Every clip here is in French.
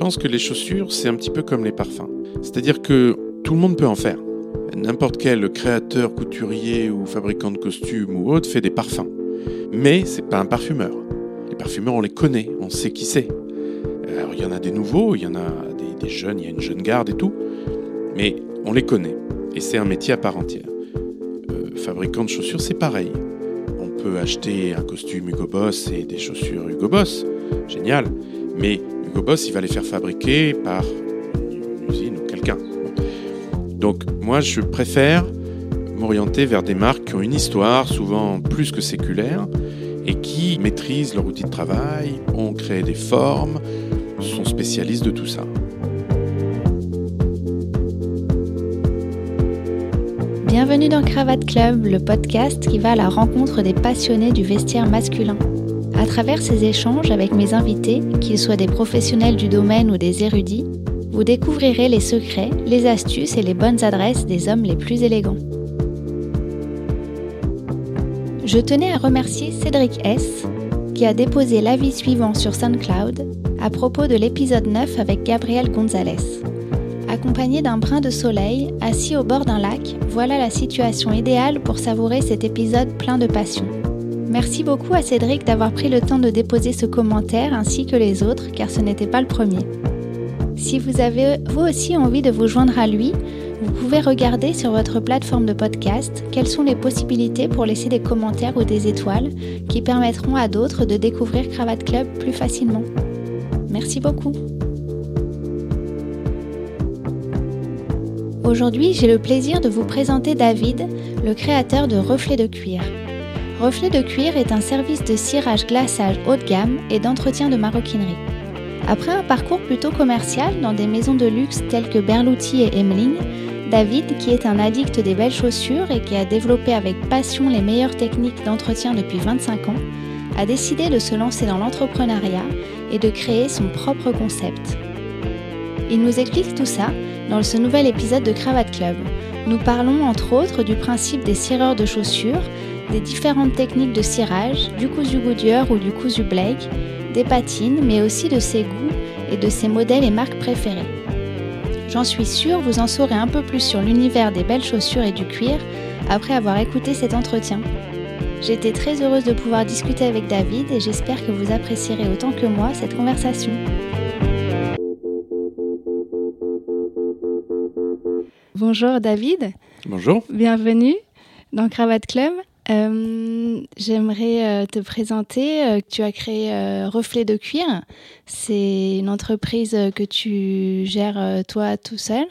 pense que les chaussures, c'est un petit peu comme les parfums. C'est-à-dire que tout le monde peut en faire. N'importe quel créateur, couturier ou fabricant de costumes ou autre fait des parfums. Mais c'est pas un parfumeur. Les parfumeurs, on les connaît, on sait qui c'est. Alors il y en a des nouveaux, il y en a des, jeunes, il y a une jeune garde et tout. Mais on les connaît. Et c'est un métier à part entière. Euh, fabricant de chaussures, c'est pareil. On peut acheter un costume Hugo Boss et des chaussures Hugo Boss. Génial. Mais Il va les faire fabriquer par une usine ou quelqu'un. Donc moi, je préfère m'orienter vers des marques qui ont une histoire, souvent plus que séculaire, et qui maîtrisent leur outil de travail, ont créé des formes, sont spécialistes de tout ça. Bienvenue dans Cravate Club, le podcast qui va à la rencontre des passionnés du vestiaire masculin. À travers ces échanges avec mes invités, qu'ils soient des professionnels du domaine ou des érudits, vous découvrirez les secrets, les astuces et les bonnes adresses des hommes les plus élégants. Je tenais à remercier Cédric S, qui a déposé l'avis suivant sur SoundCloud à propos de l'épisode 9 avec Gabriel Gonzalez. Accompagné d'un brin de soleil, assis au bord d'un lac, voilà la situation idéale pour savourer cet épisode plein de passion. Merci beaucoup à Cédric d'avoir pris le temps de déposer ce commentaire ainsi que les autres, car ce n'était pas le premier. Si vous avez vous aussi envie de vous joindre à lui, vous pouvez regarder sur votre plateforme de podcast quelles sont les possibilités pour laisser des commentaires ou des étoiles qui permettront à d'autres de découvrir Cravate Club plus facilement. Merci beaucoup. Aujourd'hui, j'ai le plaisir de vous présenter David, le créateur de Reflets de cuir. Reflet de cuir est un service de cirage glaçage haut de gamme et d'entretien de maroquinerie. Après un parcours plutôt commercial dans des maisons de luxe telles que Berluti et Emmeling, David, qui est un addict des belles chaussures et qui a développé avec passion les meilleures techniques d'entretien depuis 25 ans, a décidé de se lancer dans l'entrepreneuriat et de créer son propre concept. Il nous explique tout ça dans ce nouvel épisode de Cravate Club. Nous parlons entre autres du principe des cireurs de chaussures des différentes techniques de cirage, du cousu Goodyear ou du cousu Blake, des patines, mais aussi de ses goûts et de ses modèles et marques préférées. J'en suis sûre, vous en saurez un peu plus sur l'univers des belles chaussures et du cuir après avoir écouté cet entretien. J'étais très heureuse de pouvoir discuter avec David et j'espère que vous apprécierez autant que moi cette conversation. Bonjour David. Bonjour. Bienvenue dans Cravate Club. Euh, j'aimerais euh, te présenter. Euh, tu as créé Reflet de cuir. C'est une entreprise que tu gères toi tout seul.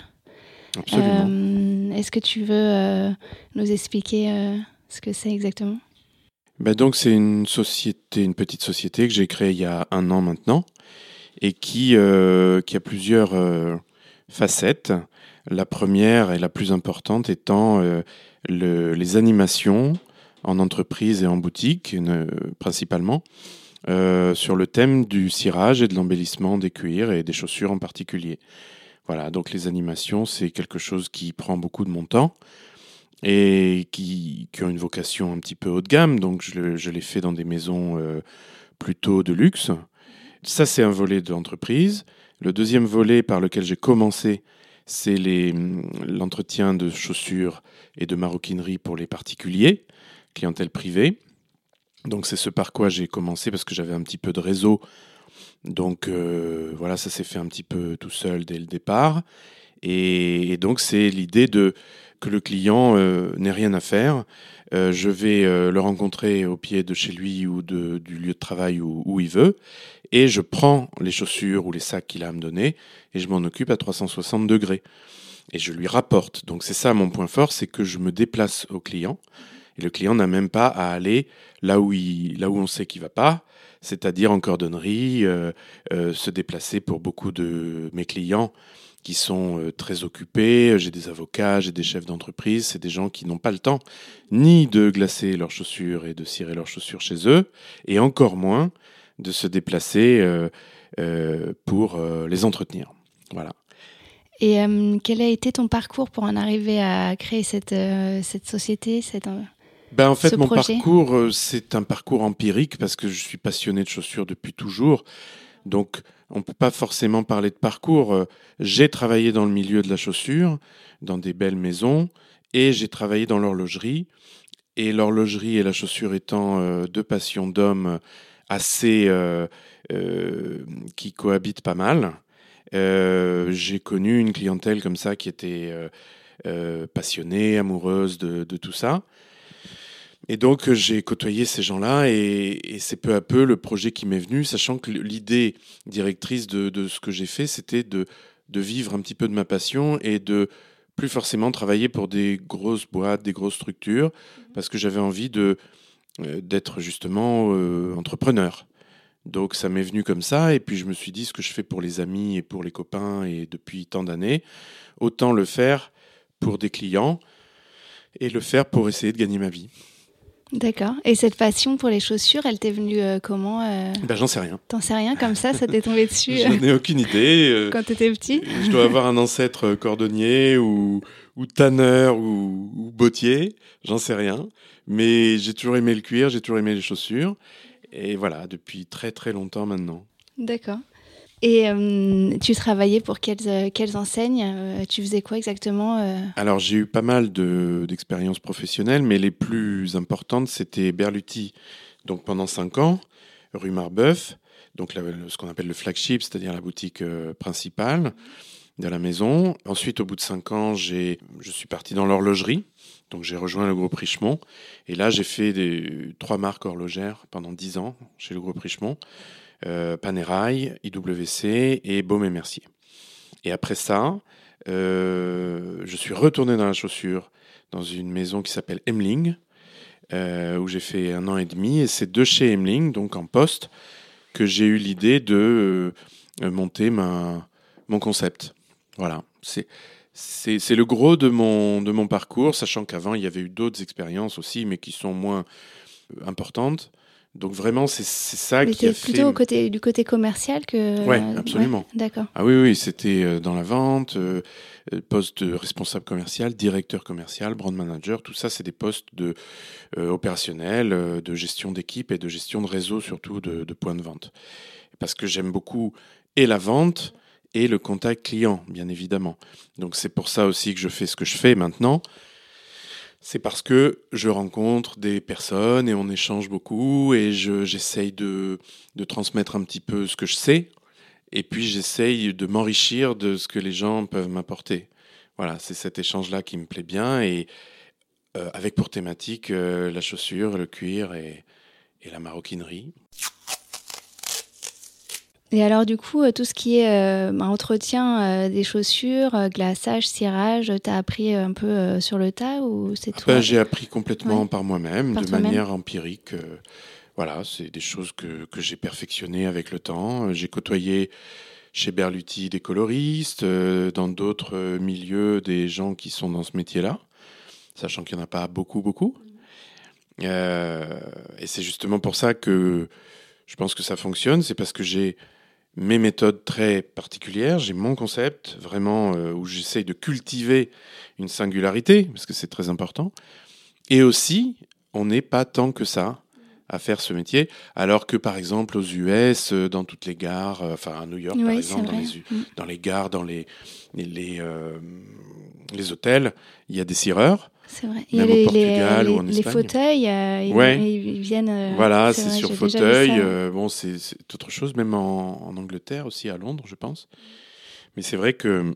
Absolument. Est-ce que tu veux nous expliquer ce que c'est exactement? Ben donc c'est une société, une petite société que j'ai créée il y a un an maintenant et qui, qui a plusieurs facettes. La première et la plus importante étant le, les animations en entreprise et en boutique principalement, euh, sur le thème du cirage et de l'embellissement des cuirs et des chaussures en particulier. Voilà, donc les animations, c'est quelque chose qui prend beaucoup de mon temps et qui, qui ont une vocation un petit peu haut de gamme, donc je, je les fais dans des maisons euh, plutôt de luxe. Ça, c'est un volet de l'entreprise. Le deuxième volet par lequel j'ai commencé, c'est l'entretien de chaussures et de maroquinerie pour les particuliers clientèle privée. Donc c'est ce par quoi j'ai commencé parce que j'avais un petit peu de réseau. Donc euh, voilà, ça s'est fait un petit peu tout seul dès le départ. Et, donc c'est l'idée de que le client euh, n'ait rien à faire. Euh, je vais le rencontrer au pied de chez lui ou du lieu de travail où, où, il veut. Et je prends les chaussures ou les sacs qu'il a à me donner et je m'en occupe à 360 degrés. Et je lui rapporte. Donc c'est ça mon point fort, c'est que je me déplace au client. Et le client n'a même pas à aller là où, il, là où on sait qu'il va pas, c'est-à-dire en cordonnerie, euh, euh, se déplacer pour beaucoup de mes clients qui sont euh, très occupés. J'ai des avocats, j'ai des chefs d'entreprise, c'est des gens qui n'ont pas le temps ni de glacer leurs chaussures et de cirer leurs chaussures chez eux, et encore moins de se déplacer pour les entretenir. Voilà. Et quel a été ton parcours pour en arriver à créer cette, cette société ben, en fait, mon parcours, euh, c'est un parcours empirique parce que je suis passionné de chaussures depuis toujours. Donc, on ne peut pas forcément parler de parcours. Euh, j'ai travaillé dans le milieu de la chaussure, dans des belles maisons, et j'ai travaillé dans l'horlogerie. Et l'horlogerie et la chaussure étant euh, deux passions d'hommes assez euh, qui cohabitent pas mal, j'ai connu une clientèle comme ça qui était passionnée, amoureuse de, de tout ça. Et donc j'ai côtoyé ces gens-là et, c'est peu à peu le projet qui m'est venu, sachant que l'idée directrice de, ce que j'ai fait, c'était de, de vivre un petit peu de ma passion et de plus forcément travailler pour des grosses boîtes, des grosses structures, parce que j'avais envie de euh, d'être justement euh, entrepreneur. Donc ça m'est venu comme ça, et puis je me suis dit ce que je fais pour les amis et pour les copains et depuis tant d'années, autant le faire pour des clients et le faire pour essayer de gagner ma vie. D'accord. Et cette passion pour les chaussures, elle t'est venue euh, comment euh ben, J'en sais rien. T'en sais rien comme ça Ça t'est tombé dessus J'en ai aucune idée. Euh, Quand t'étais petit Je dois avoir un ancêtre cordonnier ou, ou tanneur ou, ou bottier. J'en sais rien. Mais j'ai toujours aimé le cuir, j'ai toujours aimé les chaussures. Et voilà, depuis très très longtemps maintenant. D'accord. Et euh, tu travaillais pour quelles, euh, quelles enseignes euh, Tu faisais quoi exactement Alors j'ai eu pas mal d'expériences professionnelles, mais les plus importantes, c'était Berluti, donc pendant cinq ans, rue Marbeuf, donc ce qu'on appelle le flagship, c'est-à-dire la boutique principale de la maison. Ensuite, au bout de cinq ans, je suis parti dans l'horlogerie. Donc j'ai rejoint le groupe Richemont. Et là, j'ai fait des, trois marques horlogères pendant dix ans chez le groupe Richemont euh, Panerai, IWC et Baume et Mercier. Et après ça, euh, je suis retourné dans la chaussure dans une maison qui s'appelle Emling, euh, où j'ai fait un an et demi. Et c'est de chez Emling, donc en poste, que j'ai eu l'idée de monter mon concept. Voilà, c'est c'est le gros de mon, de mon parcours, sachant qu'avant, il y avait eu d'autres expériences aussi, mais qui sont moins importantes. Donc vraiment, c'est ça qui a fait... plutôt côté, du côté commercial que... Oui, absolument. D'accord. Ah oui, oui, c'était euh, dans la vente, euh, euh, poste de responsable commercial, directeur commercial, brand manager, tout ça, c'est des postes de, opérationnels, de gestion d'équipe et de gestion de réseau, surtout de, de points de vente. Parce que j'aime beaucoup et la vente et le contact client, bien évidemment. Donc c'est pour ça aussi que je fais ce que je fais maintenant c'est parce que je rencontre des personnes et on échange beaucoup et j'essaye de, transmettre un petit peu ce que je sais et puis j'essaye de m'enrichir de ce que les gens peuvent m'apporter. Voilà, c'est cet échange-là qui me plaît bien et euh, avec pour thématique euh, la chaussure, le cuir et la maroquinerie. Et alors du coup, euh, tout ce qui est euh, entretien euh, des chaussures, glaçage, cirage, tu as appris un peu sur le tas ou c'est ah ben, J'ai appris complètement par moi-même, de manière empirique. voilà, c'est des choses que, que j'ai perfectionnées avec le temps. J'ai côtoyé chez Berluti des coloristes, dans d'autres milieux des gens qui sont dans ce métier-là, sachant qu'il n'y en a pas beaucoup, beaucoup. et c'est justement pour ça que je pense que ça fonctionne, c'est parce que j'ai mes méthodes très particulières, j'ai mon concept vraiment euh, où j'essaye de cultiver une singularité, parce que c'est très important. Et aussi, on n'est pas tant que ça à faire ce métier, alors que par exemple aux US, euh, dans toutes les gares, euh, enfin à New York par exemple, dans les, mm. dans les, gares, dans les, les, les hôtels, il y a des cireurs. C'est vrai. A les, les, ou en les fauteuils, euh, ils, viennent. Euh, voilà, c'est sur fauteuil. Euh, bon, c'est autre chose, même en, en, Angleterre aussi, à Londres, je pense. Mais c'est vrai que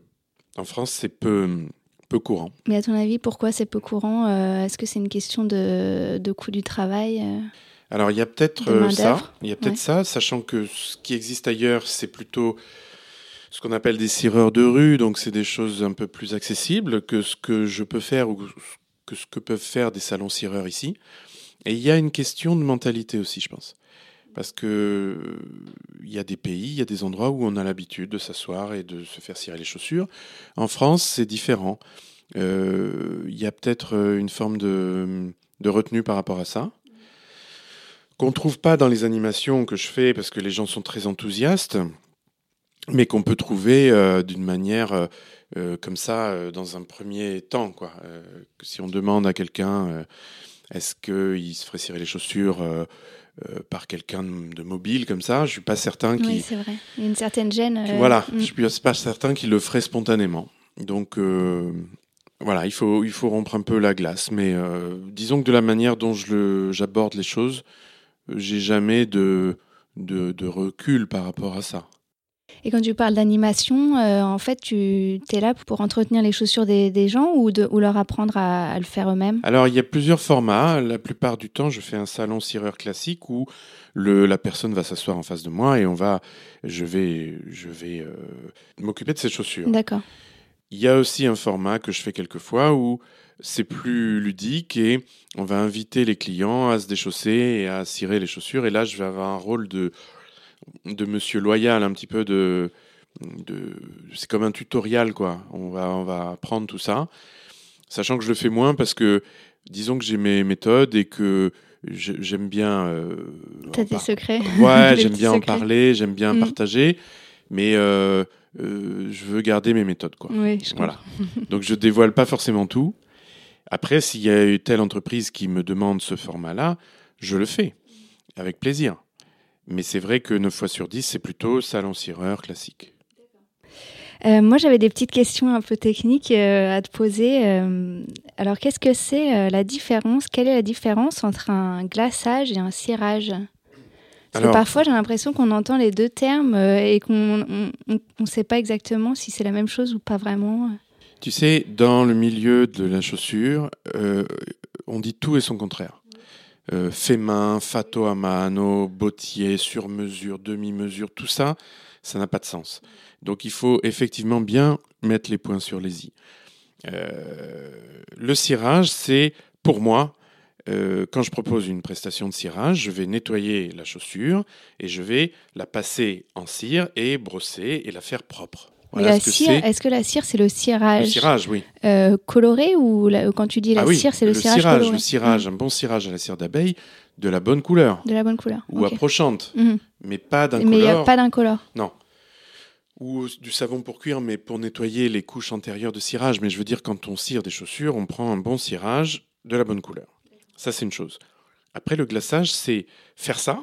en France, c'est peu, peu courant. Mais à ton avis, pourquoi c'est peu courant Est-ce que c'est une question de, de coût du travail Alors, il y a peut-être ça. Il y a peut-être ça, sachant que ce qui existe ailleurs, c'est plutôt ce qu'on appelle des cireurs de rue, donc c'est des choses un peu plus accessibles que ce que je peux faire ou que ce que peuvent faire des salons cireurs ici. Et il y a une question de mentalité aussi, je pense. Parce que il y a des pays, il y a des endroits où on a l'habitude de s'asseoir et de se faire cirer les chaussures. En France, c'est différent. Euh, il y a peut-être une forme de, de, retenue par rapport à ça qu'on ne trouve pas dans les animations que je fais parce que les gens sont très enthousiastes, mais qu'on peut trouver euh, d'une manière euh, euh, comme ça euh, dans un premier temps. Quoi. Euh, si on demande à quelqu'un Est-ce qu'il se ferait cirer les chaussures par quelqu'un de mobile comme ça Je suis pas certain qu'il. Oui, c'est vrai. Il y a une certaine gêne. Voilà, mm. je suis pas certain qu'il le ferait spontanément. Donc voilà, il faut, il faut rompre un peu la glace. Mais disons que de la manière dont le- j'aborde les choses, j'ai jamais de, de, de recul par rapport à ça. Et quand tu parles d'animation, euh, en fait, tu es là pour entretenir les chaussures des, des gens ou, de, ou leur apprendre à, à le faire eux-mêmes? Alors, il y a plusieurs formats. La plupart du temps, je fais un salon cireur classique où le, la personne va s'asseoir en face de moi et on va, je vais, je vais euh, m'occuper de ses chaussures. D'accord. Il y a aussi un format que je fais quelquefois où c'est plus ludique et on va inviter les clients à se déchausser et à cirer les chaussures. Et là, je vais avoir un rôle de, de monsieur loyal, un petit peu de. de c'est comme un tutoriel, quoi. On va, on va apprendre tout ça. Sachant que je le fais moins parce que, disons que j'ai mes méthodes et que j'aime bien. euh, T'as des par- secrets Ouais, j'aime bien en parler, j'aime bien Mm. partager, mais euh, euh, je veux garder mes méthodes, quoi. Oui, je Voilà. Donc je dévoile pas forcément tout. Après, s'il y a eu telle entreprise qui me demande ce format-là, je le fais avec plaisir. Mais c'est vrai que 9 fois sur 10, c'est plutôt salon cireur classique. Euh, moi, j'avais des petites questions un peu techniques euh, à te poser. Euh, alors, qu'est-ce que c'est la différence? Quelle est la différence entre un glaçage et un cirage? Parce Alors- que parfois, j'ai l'impression qu'on entend les deux termes et qu'on ne sait pas exactement si c'est la même chose ou pas vraiment. Tu sais, dans le milieu de la chaussure, on dit tout et son contraire. Euh, fait main, fatto a mano, bottier, sur mesure, demi-mesure, tout ça, ça n'a pas de sens. Donc il faut effectivement bien mettre les points sur les i. Euh, le cirage, c'est pour moi, euh, quand je propose une prestation de cirage, je vais nettoyer la chaussure et je vais la passer en cire et brosser et la faire propre. Mais Voilà la ce que cire, c'est. est-ce que la cire, c'est le Le cirage, cirage, oui. euh, coloré ou la- quand tu dis la ah oui, cire, c'est le, cirage, coloré Le cirage, un bon cirage à la cire d'abeille de la bonne couleur De la bonne couleur. ou approchante, Mhm. mais pas d'un Mais il n'y a couleur pas d'incolore. ou du savon pour cuire, mais pour nettoyer les couches antérieures de cirage. Mais je veux dire, quand on cire des chaussures, on prend un bon cirage de la bonne couleur. Ça, c'est une chose. Après, le glaçage, c'est faire ça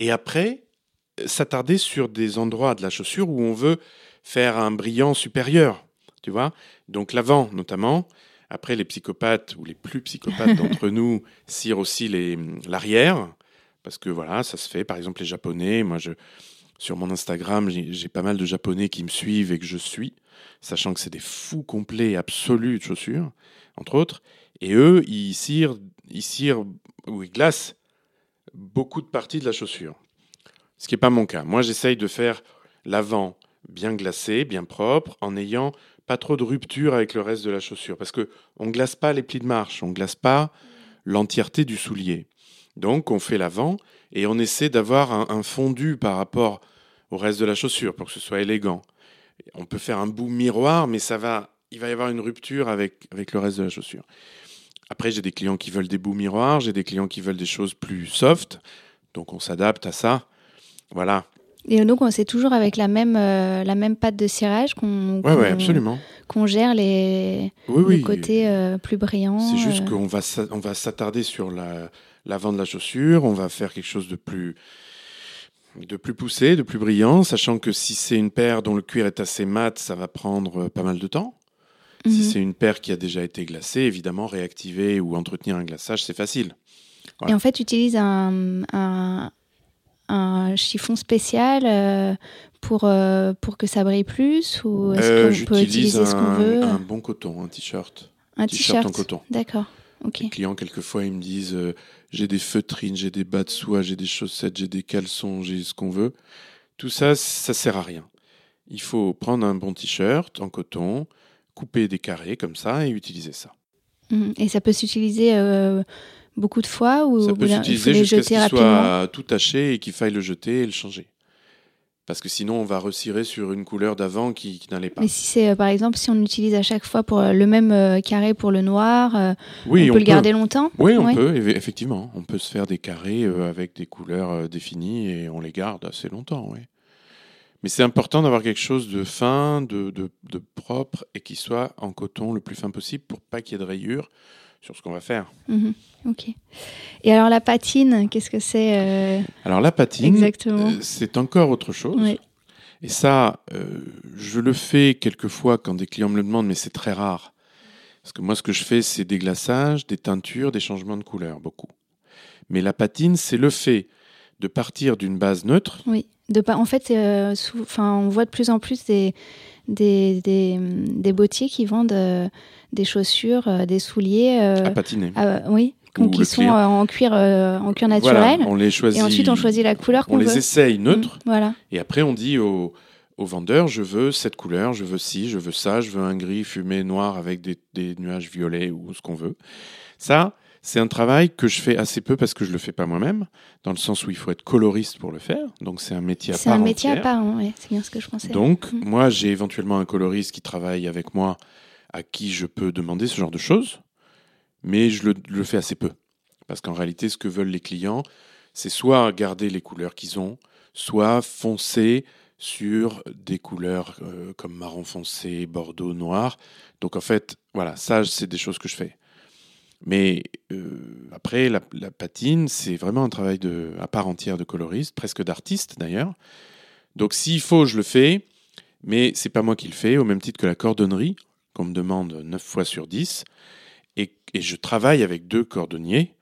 et après euh, s'attarder sur des endroits de la chaussure où on veut faire un brillant supérieur. Tu vois Donc l'avant, notamment. Après, les psychopathes ou les plus psychopathes d'entre nous cirent aussi les- l'arrière. Parce que voilà, ça se fait. Par exemple, les Japonais, moi, je, sur mon Instagram, j'ai j'ai pas mal de Japonais qui me suivent et que je suis, sachant que c'est des fous complets absolus de chaussures, entre autres. Et eux, ils cirent, ils cirent ou ils glacent beaucoup de parties de la chaussure. Ce qui n'est pas mon cas. Moi, j'essaye de faire l'avant bien glacé, bien propre, en ayant pas trop de rupture avec le reste de la chaussure. Parce que on glace pas les plis de marche, on glace pas l'entièreté du soulier. Donc, on fait l'avant et on essaie d'avoir un, fondu par rapport au reste de la chaussure pour que ce soit élégant. On peut faire un bout miroir, mais ça va, il va y avoir une rupture avec, avec le reste de la chaussure. Après, j'ai des clients qui veulent des bouts miroirs, j'ai des clients qui veulent des choses plus soft, donc on s'adapte à ça. Voilà. Et donc, on- c'est toujours avec la même, euh, la même pâte de cirage qu'on Ouais, ouais, qu'on- absolument. qu'on gère les, Oui, les oui. côtés euh, plus brillants. C'est juste euh. qu'on va s'a- on va s'attarder sur la- l'avant de la chaussure, on va faire quelque chose de plus de plus poussé, de plus brillant, sachant que si c'est une paire dont le cuir est assez mat, ça va prendre pas mal de temps. Si Mhm. c'est une paire qui a déjà été glacée, évidemment, réactiver ou entretenir un glaçage, c'est facile. Et en fait, tu utilises un, un, un chiffon spécial euh, pour, euh, pour que ça brille plus ou est-ce Euh, qu'on peut utiliser ce qu'on un, veut? un bon coton, un t-shirt. Un t-shirt en t-shirt. coton. D'accord. Ok. Les clients, quelquefois, ils me disent euh, j'ai des feutrines, j'ai des bas de soie, j'ai des chaussettes, j'ai des caleçons, j'ai ce qu'on veut. Tout ça, ça sert à rien. Il faut prendre un bon t-shirt en coton, couper des carrés comme ça et utiliser ça. Mhm. Et ça peut s'utiliser euh, beaucoup de fois ou ça peut s'utiliser jusqu'à ce qu'il soit tout taché et qu'il faille le jeter et le changer. Parce que sinon, on va recirer sur une couleur d'avant qui, qui n'allait pas. Mais si c'est euh, par exemple si on utilise à chaque fois pour euh, le même euh, carré pour le noir, euh, Oui, on peut le garder longtemps? Oui, on Ouais. peut, eff- effectivement. On peut se faire des carrés avec des couleurs définies et on les garde assez longtemps, oui. Mais c'est important d'avoir quelque chose de fin, de, de- de propre et qui soit en coton le plus fin possible pour pas qu'il y ait de rayures sur ce qu'on va faire. Mhm. Ok. Et alors la patine, qu'est-ce que c'est euh, Alors la patine, exactement euh, c'est encore autre chose. Et ça, euh, je le fais quelquefois quand des clients me le demandent, mais c'est très rare. Parce que moi, ce que je fais, c'est des glaçages, des teintures, des changements de couleur, beaucoup. Mais la patine, c'est le fait de partir d'une base neutre. Oui. De pas, en fait, sous- enfin, on voit de plus en plus des, des, des, des bottiers qui vendent euh, des chaussures, euh, des souliers. euh, à patiner. ah, oui, Ou qui sont en cuir, en cuir Voilà, naturel. on les choisit. et ensuite, on choisit la couleur on qu'on les veut. essaye neutres. Mm, Voilà. Et après, on dit au, au vendeur, je veux cette couleur, je veux ci, je veux ça, je veux un gris fumé noir avec des, des nuages violets ou ce qu'on veut. Ça, c'est un travail que je fais assez peu parce que je le fais pas moi-même, dans le sens où il faut être coloriste pour le faire. Donc c'est un métier à C'est part un métier à part, hein, ouais, c'est bien ce que je pensais. Donc, Mm. moi, j'ai éventuellement un coloriste qui travaille avec moi, à qui je peux demander ce genre de choses, mais je le, le fais assez peu. Parce qu'en réalité, ce que veulent les clients, c'est soit garder les couleurs qu'ils ont, soit foncer sur des couleurs euh, comme marron foncé, bordeaux, noir. Donc, en fait, voilà, ça, c'est des choses que je fais. Mais euh, après, la, patine, c'est vraiment un travail de, à part entière de coloriste, presque d'artiste d'ailleurs. Donc s'il faut, je le fais, mais c'est pas moi qui le fais, au même titre que la cordonnerie, qu'on me demande 9 fois sur 10. Et, je travaille avec deux cordonniers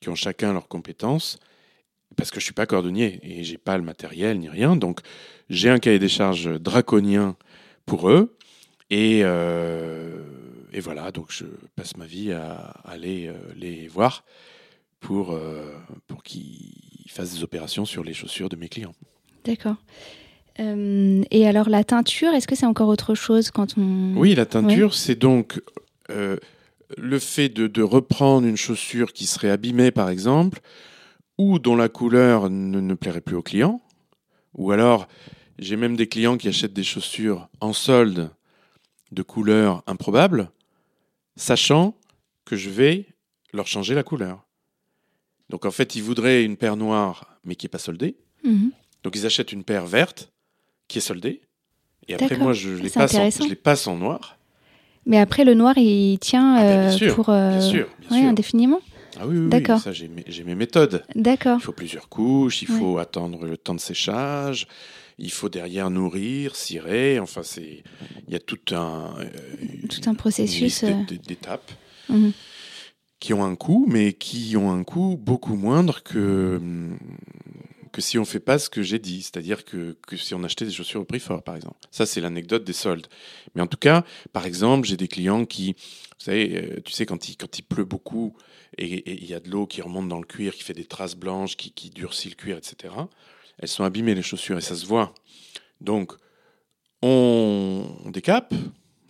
qui ont chacun leurs compétences, parce que je suis pas cordonnier et j'ai pas le matériel ni rien. Donc j'ai un cahier des charges draconien pour eux. Et, euh, et voilà, donc je passe ma vie à aller euh, les voir pour, euh, pour qu'ils fassent des opérations sur les chaussures de mes clients. D'accord. Euh, et alors la teinture, est-ce que c'est encore autre chose quand on... Oui, la teinture, c'est donc euh, le fait de, de reprendre une chaussure qui serait abîmée, par exemple, ou dont la couleur ne, ne plairait plus au client. Ou alors, j'ai même des clients qui achètent des chaussures en solde de couleur improbable, sachant que je vais leur changer la couleur. Donc en fait, ils voudraient une paire noire, mais qui n'est pas soldée. Mhm. Donc ils achètent une paire verte qui est soldée. Et après, moi, je les, passe en, intéressant. je les passe en noir. Mais après, le noir, il tient Ah ben, bien euh, sûr, pour... euh, Bien sûr, bien ouais, sûr. indéfiniment Ah oui, oui, oui, D'accord. ça j'ai mes, méthodes. D'accord. Il faut plusieurs couches, il Ouais. faut attendre le temps de séchage, il faut derrière nourrir, cirer, enfin c'est il y a tout un euh, Tout un processus. euh, d'étapes mhm. qui ont un coût, mais qui ont un coût beaucoup moindre que hum, que si on fait pas ce que j'ai dit, c'est-à-dire que, que si on achetait des chaussures au prix fort, par exemple. Ça, c'est l'anecdote des soldes. Mais en tout cas, par exemple, j'ai des clients qui, vous savez, euh, tu sais, quand il, quand il pleut beaucoup et et il y a de l'eau qui remonte dans le cuir, qui fait des traces blanches, qui, qui durcit le cuir, etc., elles sont abîmées, les chaussures, et ça se voit. Donc, on, décape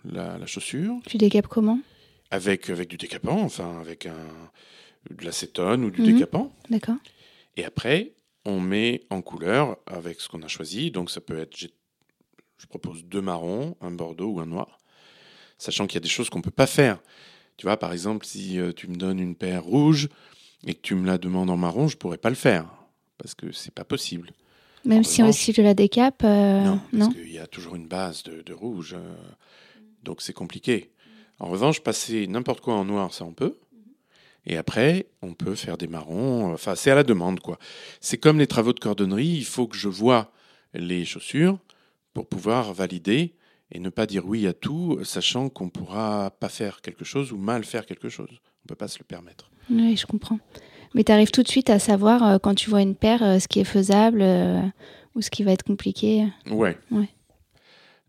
la, la chaussure Tu décapes comment? Avec, avec du décapant, enfin, avec un, de l'acétone ou du Mhm. décapant. D'accord. Et après, on met en couleur avec ce qu'on a choisi. Donc ça peut être, je propose deux marrons, un bordeaux ou un noir, sachant qu'il y a des choses qu'on peut pas faire. Tu vois, par exemple, si euh, tu me donnes une paire rouge et que tu me la demandes en marron, je pourrais pas le faire parce que c'est pas possible. Même si, revanche- si tu la décapes, euh, non, non, parce qu'il y a toujours une base de, de rouge, euh, donc c'est compliqué. En revanche, passer n'importe quoi en noir, ça on peut. Et après, on peut faire des marrons. Enfin, c'est à la demande, quoi. C'est comme les travaux de cordonnerie. Il faut que je vois les chaussures pour pouvoir valider et ne pas dire oui à tout, sachant qu'on pourra pas faire quelque chose ou mal faire quelque chose. On peut pas se le permettre. Oui, je comprends. Mais tu arrives tout de suite à savoir euh, quand tu vois une paire euh, ce qui est faisable euh, ou ce qui va être compliqué. Ouais. Ouais.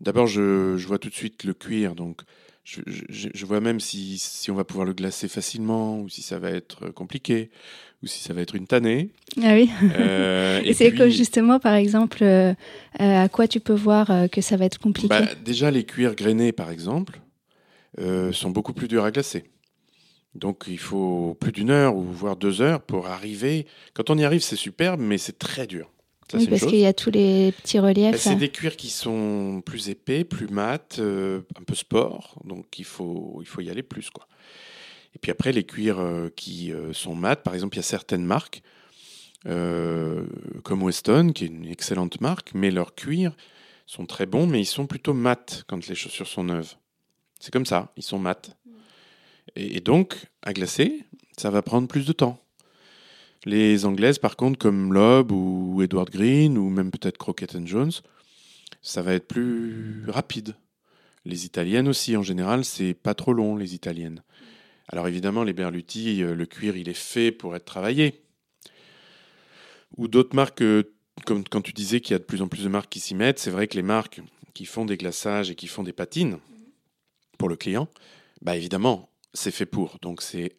D'abord, je, je vois tout de suite le cuir, donc je, je- je vois même si, si on va pouvoir le glacer facilement ou si ça va être compliqué ou si ça va être une tannée. Ah oui. Et, c'est puis, que justement, par exemple, à quoi tu peux voir que ça va être compliqué? Bah, déjà, les cuirs grainés, par exemple, sont beaucoup plus durs à glacer. Donc, il faut plus d'une heure ou voire deux heures pour arriver. Quand on y arrive, c'est superbe, mais c'est très dur. Ça, Oui, parce qu'il y a tous les petits reliefs. C'est là. des cuirs qui sont plus épais, plus mat, euh, un peu sport, donc il faut, il faut y aller plus. Quoi. Et puis après, les cuirs euh, qui euh, sont mat, par exemple, il y a certaines marques, comme Weston, qui est une excellente marque, mais leurs cuirs sont très bons, mais ils sont plutôt mat quand les chaussures sont neuves. C'est comme ça, ils sont mat. Et, donc, à glacer, ça va prendre plus de temps. Les anglaises, par contre, comme Loeb ou Edward Green, ou même peut-être Crockett and Jones, ça va être plus rapide. Les italiennes aussi, en général, c'est pas trop long, les italiennes. Alors évidemment, les Berluti, euh, le cuir, il est fait pour être travaillé. Ou d'autres marques, euh, comme quand tu disais qu'il y a de plus en plus de marques qui s'y mettent, c'est vrai que les marques qui font des glaçages et qui font des patines pour le client, bah évidemment, c'est fait pour. Donc c'est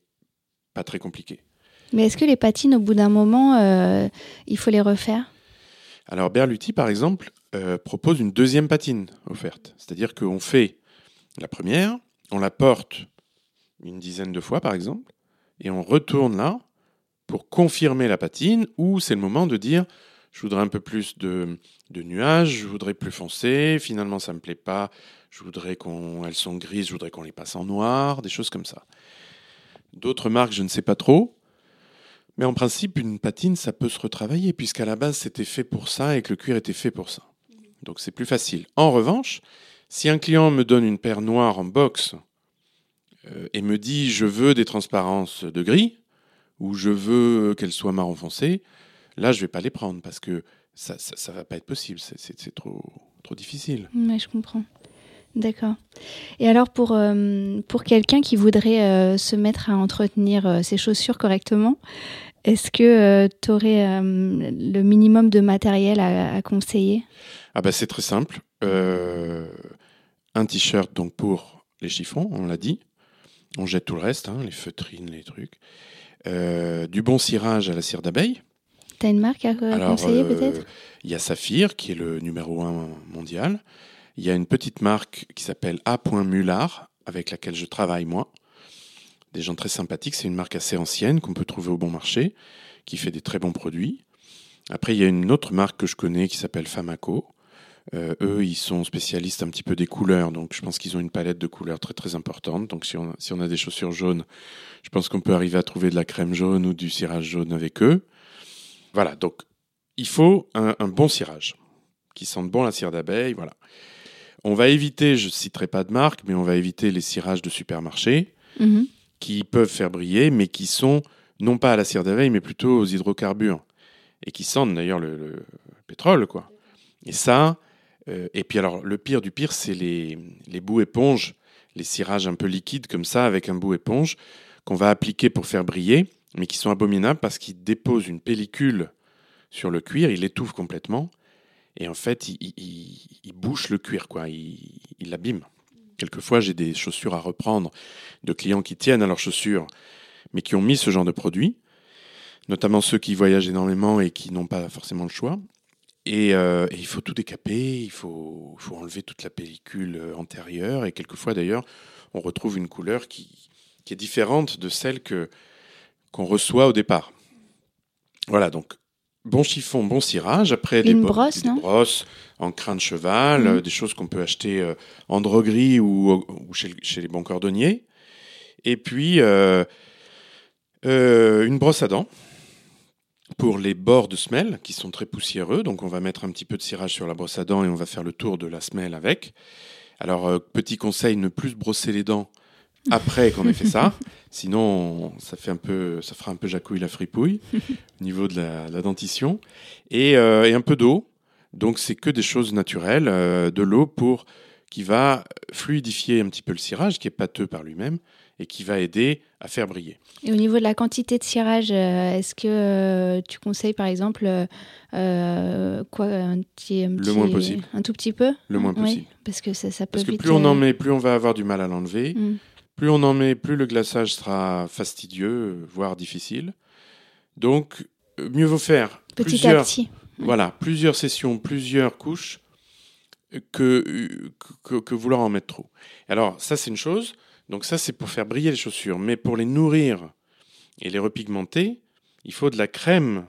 pas très compliqué. Mais est-ce que les patines, au bout d'un moment, euh, il faut les refaire? Alors Berluti, par exemple, euh, propose une deuxième patine offerte. C'est-à-dire qu'on fait la première, on la porte une dizaine de fois, par exemple, et on retourne là pour confirmer la patine, ou c'est le moment de dire je voudrais un peu plus de, nuages, je voudrais plus foncé, finalement ça me plaît pas, je voudrais qu'elles sont grises, je voudrais qu'on les passe en noir, des choses comme ça. D'autres marques, je ne sais pas trop, mais en principe, une patine, ça peut se retravailler, puisqu'à la base, c'était fait pour ça et que le cuir était fait pour ça. Donc c'est plus facile. En revanche, si un client me donne une paire noire en box euh, et me dit je veux des transparences de gris, ou je veux qu'elles soient marron foncé, là, je vais pas les prendre parce que ça ne va pas être possible. C'est trop, trop difficile. Oui, je comprends. D'accord. Et alors pour, euh, pour quelqu'un qui voudrait euh, se mettre à entretenir euh, ses chaussures correctement, est-ce que tu aurais le minimum de matériel à, à conseiller? Ah bah C'est très simple. un t-shirt donc pour les chiffons, on l'a dit. On jette tout le reste, hein, les feutrines, les trucs. du bon cirage à la cire d'abeille. Tu as une marque à conseiller peut-être? Il y a Saphir qui est le numéro un mondial. Il y a une petite marque qui s'appelle A. Mullard, avec laquelle je travaille moi. Des gens très sympathiques. C'est une marque assez ancienne qu'on peut trouver au bon marché, qui fait des très bons produits. Après, il y a une autre marque que je connais qui s'appelle Famaco. Euh, eux, ils sont spécialistes un petit peu des couleurs, donc je pense qu'ils ont une palette de couleurs très très importante. Donc si on a, si on a des chaussures jaunes, je pense qu'on peut arriver à trouver de la crème jaune ou du cirage jaune avec eux. Voilà, donc il faut un, un bon cirage qui sente bon la cire d'abeille, voilà. On va éviter, je ne citerai pas de marque, mais on va éviter les cirages de supermarché Mhm. qui peuvent faire briller, mais qui sont non pas à la cire d'abeille, mais plutôt aux hydrocarbures. Et qui sentent d'ailleurs le, le pétrole, quoi. Et ça, euh, et puis alors, le pire du pire, c'est les, les bouts éponges, les cirages un peu liquides comme ça, avec un bout éponge, qu'on va appliquer pour faire briller, mais qui sont abominables parce qu'ils déposent une pellicule sur le cuir, ils l'étouffent complètement, et en fait, ils, ils, ils bouchent le cuir, quoi, ils ils l'abîment. Quelquefois, j'ai des chaussures à reprendre de clients qui tiennent à leurs chaussures, mais qui ont mis ce genre de produit, notamment ceux qui voyagent énormément et qui n'ont pas forcément le choix. Et, euh, il faut tout décaper, il faut, il enlever toute la pellicule euh, antérieure, et quelquefois d'ailleurs, on retrouve une couleur qui est différente de celle que qu'on reçoit au départ. Voilà, donc bon chiffon, bon cirage. Après, des, bo- brosse, des brosses en crin de cheval, Mhm. euh, des choses qu'on peut acheter euh, en droguerie ou, ou chez, le- chez les bons cordonniers. Et puis, euh, une brosse à dents pour les bords de semelle qui sont très poussiéreux. Donc, on va mettre un petit peu de cirage sur la brosse à dents et on va faire le tour de la semelle avec. Alors, petit conseil, ne plus se brosser les dents après qu'on ait fait ça. Sinon, on- ça, fait un peu, ça fera un peu jacouille la fripouille au niveau de la, la dentition. Et, euh, et un peu d'eau. Donc, c'est que des choses naturelles. euh, de l'eau pour qui va fluidifier un petit peu le cirage, qui est pâteux par lui-même, et qui va aider à faire briller. Et au niveau de la quantité de cirage, euh, est-ce que tu conseilles par exemple euh, quoi un petit, un Le moins possible. Un tout petit peu? Le moins Oui, possible. parce que ça, ça peut Parce que vite, plus on en met, plus on va avoir du mal à l'enlever. hmm. Plus on en met, plus le glaçage sera fastidieux, voire difficile. Donc, mieux vaut faire Petit plusieurs, à petit. voilà, plusieurs sessions, plusieurs couches, que, que, que vouloir en mettre trop. Alors, ça, c'est une chose. Donc, ça, c'est pour faire briller les chaussures. Mais pour les nourrir et les repigmenter, il faut de la crème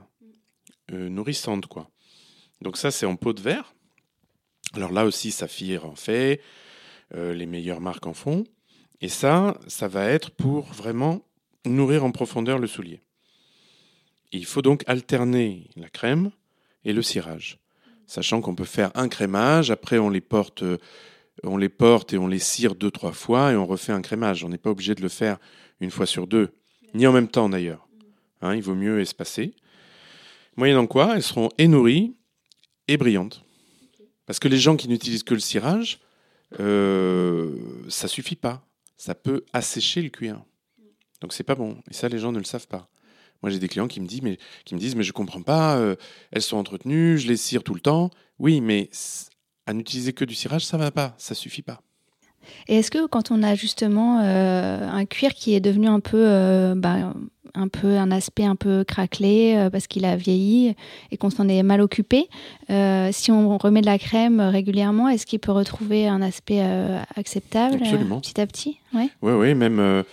euh, nourrissante, quoi. Donc, ça, c'est en pot de verre. Alors là aussi, Saphir en fait, euh, les meilleures marques en font. Et ça, ça va être pour vraiment nourrir en profondeur le soulier. Il faut donc alterner la crème et le cirage. Sachant qu'on peut faire un crémage, après on les porte euh, on les porte et on les cire deux, trois fois et on refait un crémage. On n'est pas obligé de le faire une fois sur deux, ni en même temps d'ailleurs. Hein, il vaut mieux espacer. Moyennant quoi, elles seront et nourries et brillantes. Parce que les gens qui n'utilisent que le cirage, euh, ça suffit pas. Ça peut assécher le cuir. Donc c'est pas bon. Et ça, les gens ne le savent pas. Moi, j'ai des clients qui me disent, mais qui me disent, mais je comprends pas. Euh, elles sont entretenues, je les cire tout le temps. Oui, mais à n'utiliser que du cirage, ça va pas, ça suffit pas. Et est-ce que quand on a justement euh, un cuir qui est devenu un peu, euh, bah, un peu un aspect un peu craquelé euh, parce qu'il a vieilli et qu'on s'en est mal occupé, si on remet de la crème régulièrement, est-ce qu'il peut retrouver un aspect acceptable petit à petit? Oui, oui, ouais, même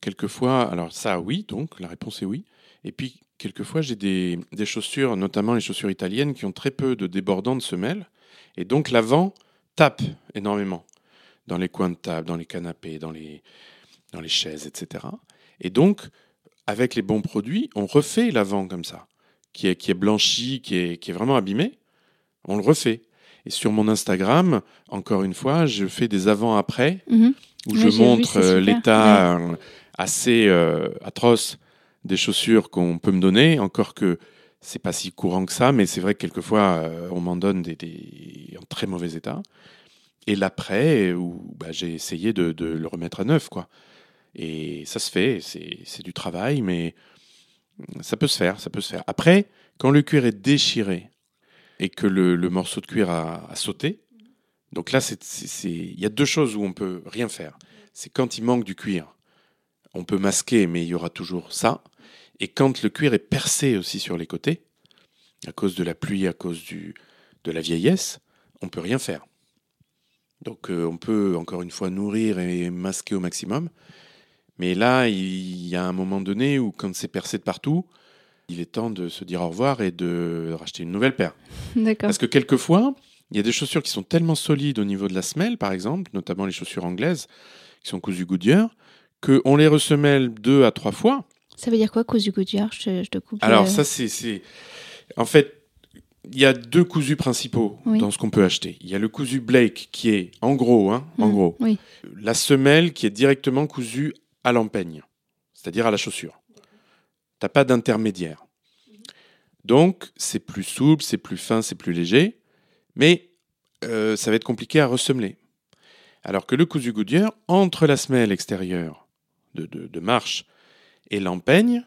quelquefois. Alors ça, oui, donc la réponse est oui. Et puis quelquefois, j'ai des, des chaussures, notamment les chaussures italiennes, qui ont très peu de débordants de semelles et donc l'avant tape énormément dans les coins de table, dans les canapés, dans les, dans les chaises, etc. Et donc, avec les bons produits, on refait l'avant comme ça, qui est, qui est blanchi, qui est, qui est vraiment abîmé. On le refait. Et sur mon Instagram, encore une fois, je fais des avant-après, mhm. où je montre euh, l'état euh, assez euh, atroce des chaussures qu'on peut me donner, encore que c'est pas si courant que ça, mais c'est vrai que quelquefois, euh, on m'en donne des, en très mauvais état. Et l'après, bah, j'ai essayé de, le remettre à neuf, quoi. Et ça se fait, c'est du travail, mais ça peut se faire, ça peut se faire. Après, quand le cuir est déchiré et que le, morceau de cuir a, sauté, donc là, il y a deux choses où on peut rien faire. C'est quand il manque du cuir, on peut masquer, mais il y aura toujours ça. Et quand le cuir est percé aussi sur les côtés, à cause de la pluie, à cause de la vieillesse, on peut rien faire. Donc euh, on peut encore une fois nourrir et masquer au maximum. Mais là, il y a un moment donné où quand c'est percé de partout, il est temps de se dire au revoir et de racheter une nouvelle paire. Parce que quelquefois, il y a des chaussures qui sont tellement solides au niveau de la semelle, par exemple, notamment les chaussures anglaises, qui sont cousues Goodyear, qu'on les ressemelle deux à trois fois, ça veut dire quoi, cousu Goodyear? Je, je, te coupe. Alors, euh. ça, c'est. En fait, il y a deux cousus principaux dans ce qu'on peut acheter. Il y a le cousu Blake qui est, en gros, hein, en gros, la semelle qui est directement cousue à l'empeigne, c'est-à-dire à la chaussure. T'as pas d'intermédiaire. Donc, c'est plus souple, c'est plus fin, c'est plus léger, mais euh, ça va être compliqué à ressemeler. Alors que le cousu Goodyear, entre la semelle extérieure de, de, de marche et l'empeigne,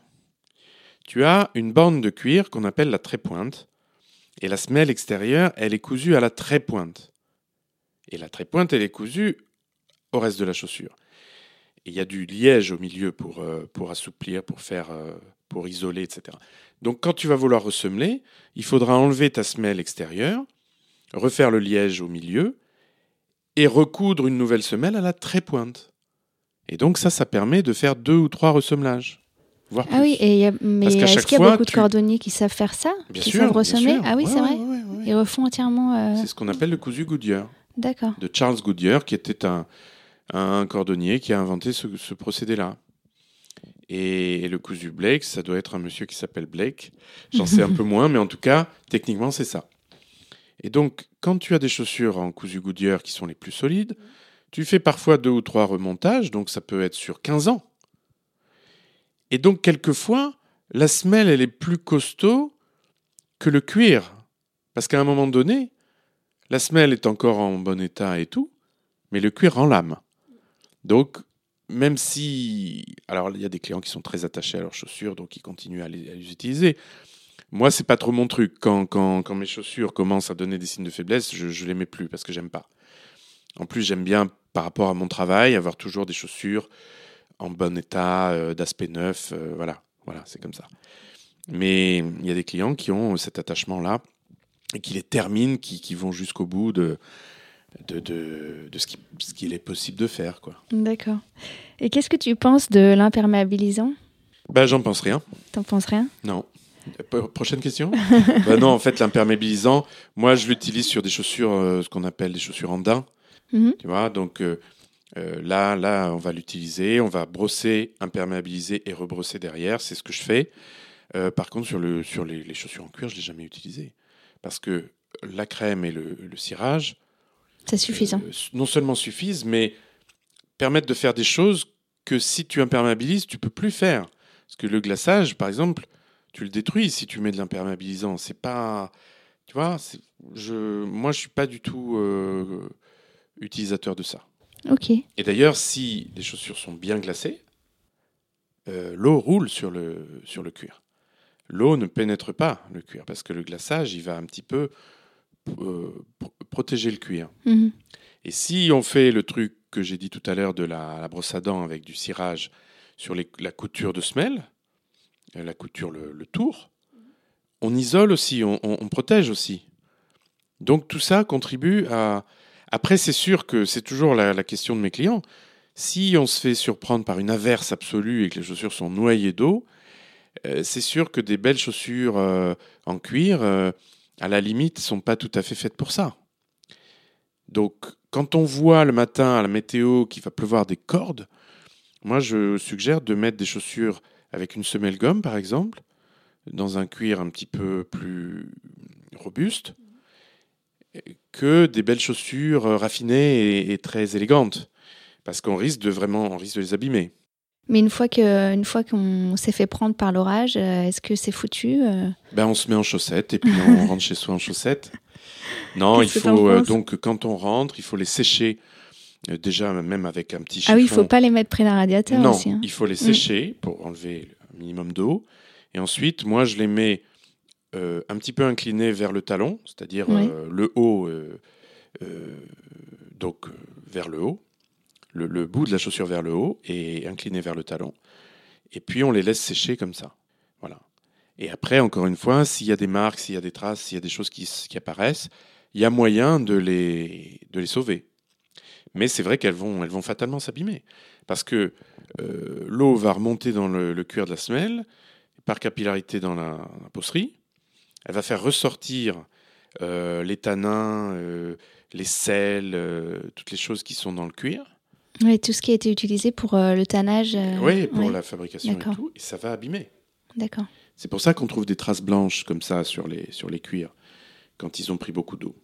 tu as une bande de cuir qu'on appelle la trépointe. Et la semelle extérieure, elle est cousue à la trépointe. Et la trépointe, elle est cousue au reste de la chaussure. Il y a du liège au milieu pour, euh, assouplir, pour faire, euh, pour isoler, etc. Donc quand tu vas vouloir ressemeler, il faudra enlever ta semelle extérieure, refaire le liège au milieu et recoudre une nouvelle semelle à la trépointe. Et donc ça, ça permet de faire deux ou trois ressemblages. Voire ah oui, et mais est-ce qu'il y a beaucoup de cordonniers qui savent faire ça bien Qui sûr, savent ressembler Ah oui, c'est vrai. Ils refont entièrement. Euh, c'est ce qu'on appelle le cousu Goodyear. D'accord. De Charles Goodyear, qui était un, un cordonnier qui a inventé ce, ce procédé-là. Et, le cousu Blake, ça doit être un monsieur qui s'appelle Blake. J'en sais un peu moins, mais en tout cas, techniquement, c'est ça. Et donc, quand tu as des chaussures en cousu Goodyear qui sont les plus solides, tu fais parfois deux ou trois remontages, donc ça peut être sur 15 ans. Et donc, quelquefois, la semelle, elle est plus costaud que le cuir. Parce qu'à un moment donné, la semelle est encore en bon état et tout, mais le cuir en lame. Donc, même si. Alors, il y a des clients qui sont très attachés à leurs chaussures, donc ils continuent à les, utiliser. Moi, c'est pas trop mon truc. Quand, quand, quand, mes chaussures commencent à donner des signes de faiblesse, je, ne les mets plus parce que j'aime pas. En plus, j'aime bien par rapport à mon travail, avoir toujours des chaussures en bon état, euh, d'aspect neuf, euh, voilà, voilà, c'est comme ça. Mais il y a des clients qui ont cet attachement-là et qui les terminent, qui, qui vont jusqu'au bout de, de, de, de ce qu'il ce est possible de faire. quoi. D'accord. Et qu'est-ce que tu penses de l'imperméabilisant? Ben, J'en pense rien. T'en penses rien? Non. Prochaine question? Ben Non, en fait, l'imperméabilisant, moi, je l'utilise sur des chaussures, euh, ce qu'on appelle des chaussures en daim. Mhm. Tu vois, donc euh, euh, là, là, on va l'utiliser, on va brosser, imperméabiliser et rebrosser derrière. C'est ce que je fais. Euh, par contre, sur, le, sur les, chaussures en cuir, je ne l'ai jamais utilisé. Parce que la crème et le, cirage, C'est suffisant. euh, non seulement suffisent, mais permettent de faire des choses que si tu imperméabilises, tu peux plus faire. Parce que le glaçage, par exemple, tu le détruis si tu mets de l'imperméabilisant. C'est pas, tu vois, je, moi je suis pas du tout utilisateur de ça. Ok. Et d'ailleurs, si les chaussures sont bien glacées, euh, l'eau roule sur le, sur le cuir. L'eau ne pénètre pas le cuir parce que le glaçage, il va un petit peu euh, pro- protéger le cuir. Mhm. Et si on fait le truc que j'ai dit tout à l'heure de la, la brosse à dents avec du cirage sur les- la couture de semelle, euh, la couture, le, le tour, on isole aussi, on, on- on protège aussi. Donc tout ça contribue à... Après, c'est sûr que c'est toujours la, question de mes clients. Si on se fait surprendre par une averse absolue et que les chaussures sont noyées d'eau, euh, c'est sûr que des belles chaussures euh, en cuir, euh, à la limite, sont pas tout à fait faites pour ça. Donc, quand on voit le matin à la météo qu'il va pleuvoir des cordes, moi je suggère de mettre des chaussures avec une semelle gomme, par exemple, dans un cuir un petit peu plus robuste, que des belles chaussures euh, raffinées et, et très élégantes, parce qu'on risque de vraiment, on risque de les abîmer. Mais une fois que, une fois qu'on s'est fait prendre par l'orage, euh, est-ce que c'est foutu euh Ben, on se met en chaussettes et puis on rentre chez soi en chaussettes. Non, il faut euh, donc quand on rentre, il faut les sécher euh, déjà même avec un petit chiffon. Ah oui, il faut pas les mettre près d'un radiateur Non, aussi. hein. il faut les sécher pour enlever un minimum d'eau. Et ensuite, moi, je les mets euh, un petit peu inclinés vers le talon, c'est-à-dire Oui. euh, le haut, euh, donc vers le haut, le, le bout de la chaussure vers le haut et incliné vers le talon. Et puis, on les laisse sécher comme ça. Voilà. Et après, encore une fois, s'il y a des marques, s'il y a des traces, s'il y a des choses qui, apparaissent, il y a moyen de les, de les sauver. Mais c'est vrai qu'elles vont, elles vont fatalement s'abîmer. Parce que euh, l'eau va remonter dans le, le cuir de la semelle, par capillarité dans la, la. Elle va faire ressortir euh, les tanins, euh, les sels, euh, toutes les choses qui sont dans le cuir. Oui, tout ce qui a été utilisé pour le tannage. oui, pour ouais, la fabrication et tout. Et ça va abîmer. D'accord. C'est pour ça qu'on trouve des traces blanches comme ça sur les, sur les cuirs quand ils ont pris beaucoup d'eau.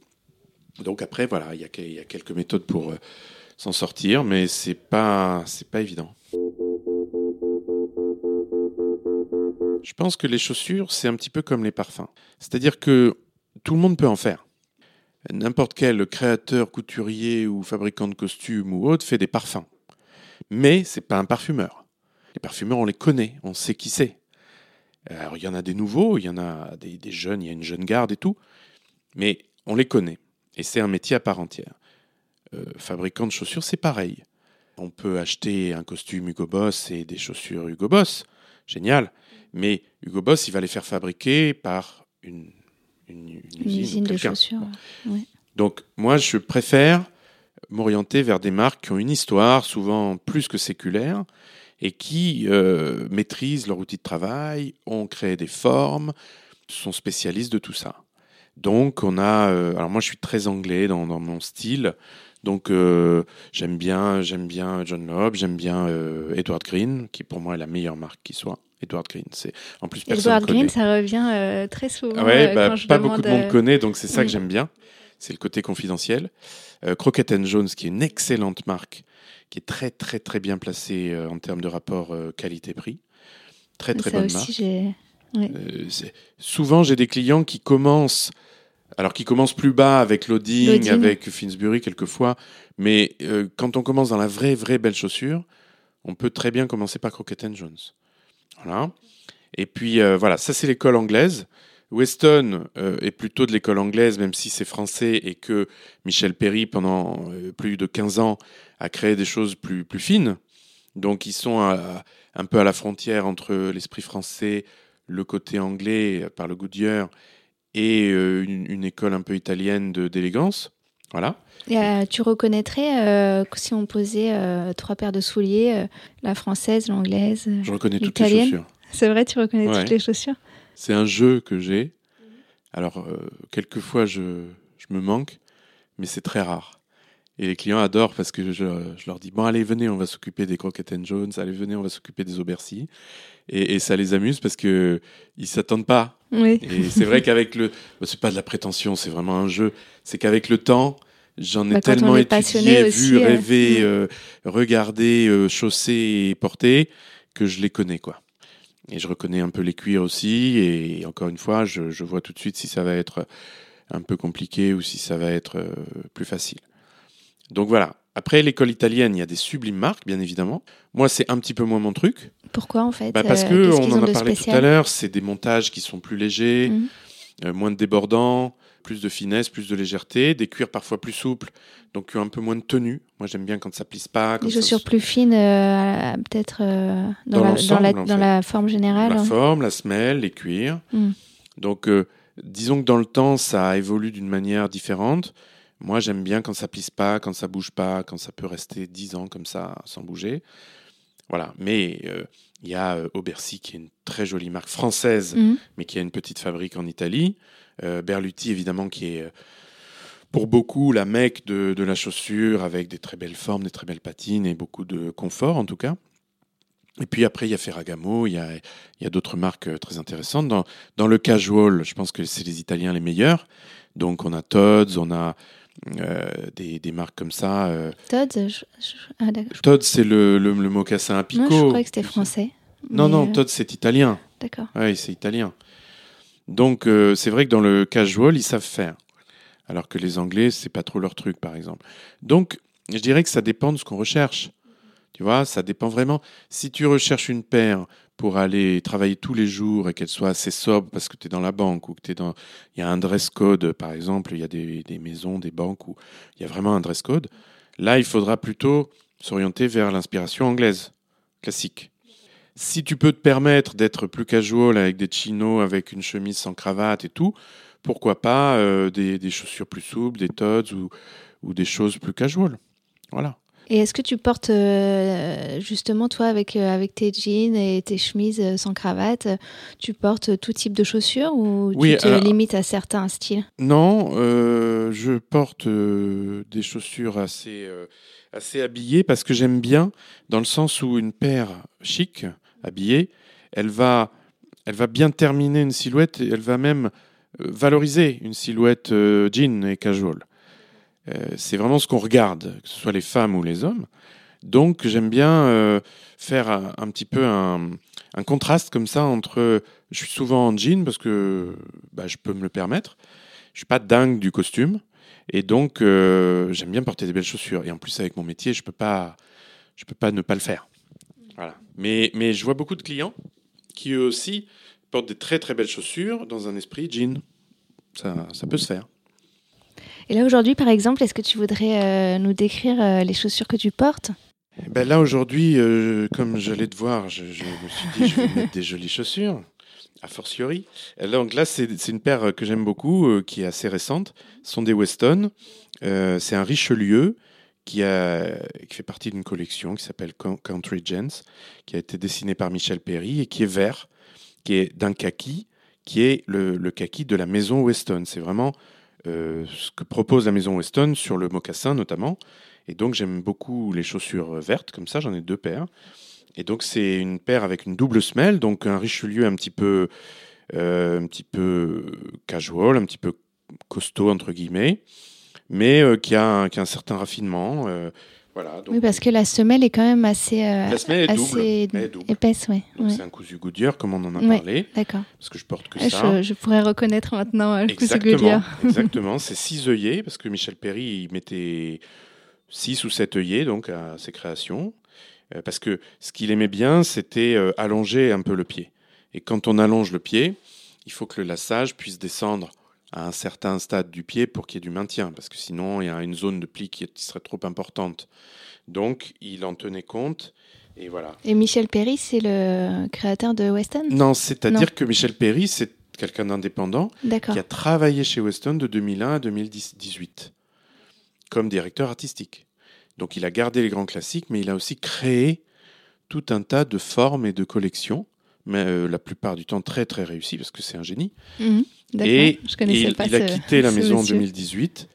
Donc après, voilà, il y, a y quelques méthodes pour s'en sortir, mais c'est pas, c'est pas évident. Je pense que les chaussures, c'est un petit peu comme les parfums. C'est-à-dire que tout le monde peut en faire. N'importe quel créateur, couturier ou fabricant de costumes ou autre fait des parfums. Mais c'est pas un parfumeur. Les parfumeurs, on les connaît, on sait qui c'est. Alors, il y en a des nouveaux, il y en a des, jeunes, il y a une jeune garde et tout, mais on les connaît. Et c'est un métier à part entière. Euh, fabricant de chaussures, c'est pareil. On peut acheter un costume Hugo Boss et des chaussures Hugo Boss, génial. Mais Hugo Boss, il va les faire fabriquer par une, une, une Une usine, usine de chaussures. ouais. Donc, moi, je préfère m'orienter vers des marques qui ont une histoire, souvent plus que séculaire, et qui euh, maîtrisent leur outil de travail, ont créé des formes, sont spécialistes de tout ça. Donc, on a. euh, alors, moi, je suis très anglais dans, dans mon style. Donc, euh, j'aime bien, j'aime bien John Loeb, j'aime bien euh, Edward Green, qui pour moi est la meilleure marque qui soit. Edward Green, c'est en plus personne Edward connaît. Green, ça revient euh, très souvent. Ah ouais, bah, quand je pas beaucoup de monde connaît, donc c'est ça que mm. j'aime bien. C'est le côté confidentiel. Crockett and Jones, qui est une excellente marque, qui est très très très bien placée en termes de rapport qualité-prix. Très très ça bonne aussi, marque. souvent, j'ai des clients qui commencent, alors qui commencent plus bas avec Loading, Loading. avec Finsbury quelquefois, mais euh, quand on commence dans la vraie vraie belle chaussure, on peut très bien commencer par Crockett and Jones. Voilà. Et puis euh, voilà, ça c'est l'école anglaise. Weston euh, est plutôt de l'école anglaise, même si c'est français et que Michel Perry, pendant plus de 15 ans, a créé des choses plus, plus fines. Donc ils sont à- un peu à la frontière entre l'esprit français, le côté anglais par le Goodyear et euh, une, une école un peu italienne d'élégance. Voilà. Et, euh, tu reconnaîtrais euh, si on posait trois paires de souliers, la française, l'anglaise. Je reconnais toutes les chaussures. C'est vrai, tu reconnais Ouais. toutes les chaussures C'est un jeu que j'ai. Alors, quelquefois, je, je me manque, mais c'est très rare. Et les clients adorent parce que je, je leur dis Bon, allez, venez, on va s'occuper des Crockett and Jones, allez, venez, on va s'occuper des Aubercy. Et, et ça les amuse parce que ils s'attendent pas. Oui. Et c'est vrai qu'avec le. bah, C'est pas de la prétention, c'est vraiment un jeu. C'est qu'avec le temps, J'en ai Bah, tellement étudié, aussi, vu, euh, rêvé, mm. euh, regardé, euh, chaussé et porté que je les connais quoi. Et je reconnais un peu les cuirs aussi. Et encore une fois, je, je vois tout de suite si ça va être un peu compliqué ou si ça va être euh, plus facile. Donc voilà. Après l'école italienne, il y a des sublimes marques, bien évidemment. Moi, c'est un petit peu moins mon truc. Pourquoi en fait Bah, parce euh, que on en a parlé tout à l'heure. C'est des montages qui sont plus légers, Mhm. euh, moins de débordants, plus de finesse, plus de légèreté, des cuirs parfois plus souples, donc qui ont un peu moins de tenue. Moi, j'aime bien quand ça plisse pas. quand Des chaussures se- plus fines, euh, peut-être dans, Dans la, dans, l'ensemble, la, en dans fait. la forme générale. La hein. forme, la semelle, les cuirs. Mm. Donc, disons que dans le temps, ça évolue d'une manière différente. Moi, j'aime bien quand ça plisse pas, quand ça bouge pas, quand ça peut rester 10 ans comme ça sans bouger. Voilà. Mais euh, il y a euh, Aubercy qui est une très jolie marque française, Mhm. mais qui a une petite fabrique en Italie. Euh, Berluti, évidemment, qui est euh, pour beaucoup la mecque de, de la chaussure, avec des très belles formes, des très belles patines et beaucoup de confort en tout cas. Et puis après, il y a Ferragamo, il y a, il y a d'autres marques très intéressantes. Dans, dans le casual, je pense que c'est les Italiens les meilleurs. Donc on a Tod's, on a euh, des, des marques comme ça. euh. Todd, je, je- ah. Todd, c'est le, le, le mocassin à picot. Non, je croyais que c'était français. Non, non, euh, Todd, c'est italien. D'accord. Oui, c'est italien. Donc, c'est vrai que dans le casual, ils savent faire. Alors que les Anglais, c'est pas trop leur truc, par exemple. Donc, je dirais que ça dépend de ce qu'on recherche. Tu vois, ça dépend vraiment. Si tu recherches une paire pour aller travailler tous les jours et qu'elle soit assez sobre parce que tu es dans la banque ou que tu es dans. Il y a un dress code, par exemple, il y a des, des maisons, des banques où il y a vraiment un dress code. Là, il faudra plutôt s'orienter vers l'inspiration anglaise, classique. Si tu peux te permettre d'être plus casual avec des chinos, avec une chemise sans cravate et tout, pourquoi pas euh, des, chaussures plus souples, des Tod's ou, ou des choses plus casual. Voilà. Et est-ce que tu portes euh, justement toi avec euh, avec tes jeans et tes chemises euh, sans cravate, tu portes tout type de chaussures ou Oui, tu te alors- limites à certains styles? Non, euh, je porte des chaussures assez, assez habillées parce que j'aime bien, dans le sens où une paire chic, habillée, elle va, elle va bien terminer une silhouette et elle va même valoriser une silhouette jean et casual. Euh, c'est vraiment ce qu'on regarde, que ce soit les femmes ou les hommes. Donc j'aime bien euh, faire un, petit peu un, contraste comme ça entre... Je suis souvent en jean parce que bah, je peux me le permettre. Je suis pas dingue du costume. Et donc euh, j'aime bien porter des belles chaussures. Et en plus avec mon métier, je peux peux pas ne pas le faire. Voilà. Mais, mais je vois beaucoup de clients qui eux aussi portent des très très belles chaussures dans un esprit jean. Ça, ça peut se faire. Et là aujourd'hui par exemple, est-ce que tu voudrais euh, nous décrire euh, les chaussures que tu portes? Eh Ben là aujourd'hui, euh, comme j'allais te voir, je, me suis dit je vais mettre des jolies chaussures, a fortiori. Et Donc là c'est une paire que j'aime beaucoup, euh, qui est assez récente. Ce sont des Weston. Euh, c'est un Richelieu qui, a, qui fait partie d'une collection qui s'appelle Coun- Country Gents, qui a été dessinée par Michel Perry et qui est vert, qui est d'un kaki, qui est le, le kaki de la maison Weston. C'est vraiment euh, ce que propose la maison Weston sur le mocassin notamment. Et donc j'aime beaucoup les chaussures vertes, comme ça j'en ai deux paires. Et donc c'est une paire avec une double semelle, donc un Richelieu un petit peu, euh, un petit peu casual, un petit peu costaud entre guillemets, mais euh, qui a un certain raffinement. Voilà. Donc, Oui, parce que la semelle est quand même assez, euh, la semelle est double. assez Elle est double. épaisse, ouais. Donc ouais. c'est un cousu Goodyear comme on en a Ouais. parlé, D'accord. parce que je porte que ça. Je, je pourrais reconnaître maintenant euh, le cousu Exactement, Goodyear. exactement. C'est six œillets, parce que Michel Perry, il mettait six ou sept œillets donc, à ses créations. Euh, parce que ce qu'il aimait bien, c'était euh, allonger un peu le pied. Et quand on allonge le pied, il faut que le lassage puisse descendre à un certain stade du pied pour qu'il y ait du maintien, parce que sinon, il y a une zone de pli qui serait trop importante. Donc, il en tenait compte, et voilà. Et Michel Perry, c'est le créateur de Weston? Non, c'est-à-dire que Michel Perry, c'est quelqu'un d'indépendant, qui a travaillé chez Weston de 2001 à 2018 comme directeur artistique. Donc il a gardé les grands classiques, mais il a aussi créé tout un tas de formes et de collections, mais euh, la plupart du temps très très réussies parce que c'est un génie. Mhm. Et, je et connaissais il, a quitté la maison en monsieur. 2018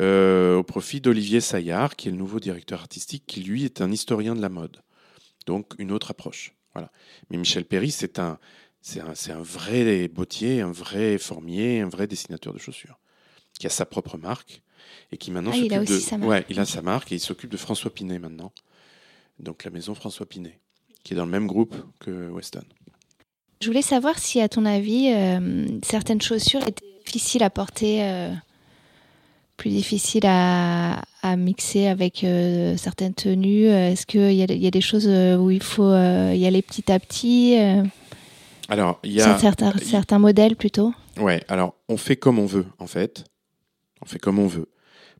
euh, au profit d'Olivier Saillard, qui est le nouveau directeur artistique, qui lui est un historien de la mode. Donc une autre approche. Voilà. Mais Michel Perry, c'est un, c'est un, un vrai bottier, un vrai formier, un vrai dessinateur de chaussures, qui a sa propre marque et qui maintenant Ah, il a de. sa marque. Ouais, il a sa marque et il s'occupe de François Pinet maintenant. Donc la maison François Pinet, qui est dans le même groupe que Weston. Je voulais savoir si, à ton avis, euh, certaines chaussures étaient difficiles à porter, euh, plus difficiles à, à mixer avec euh, certaines tenues. Est-ce qu'il y, y a des choses où il faut y aller petit à petit Alors, il y a. certains, modèles plutôt? Ouais, alors on fait comme on veut en fait. On fait comme on veut.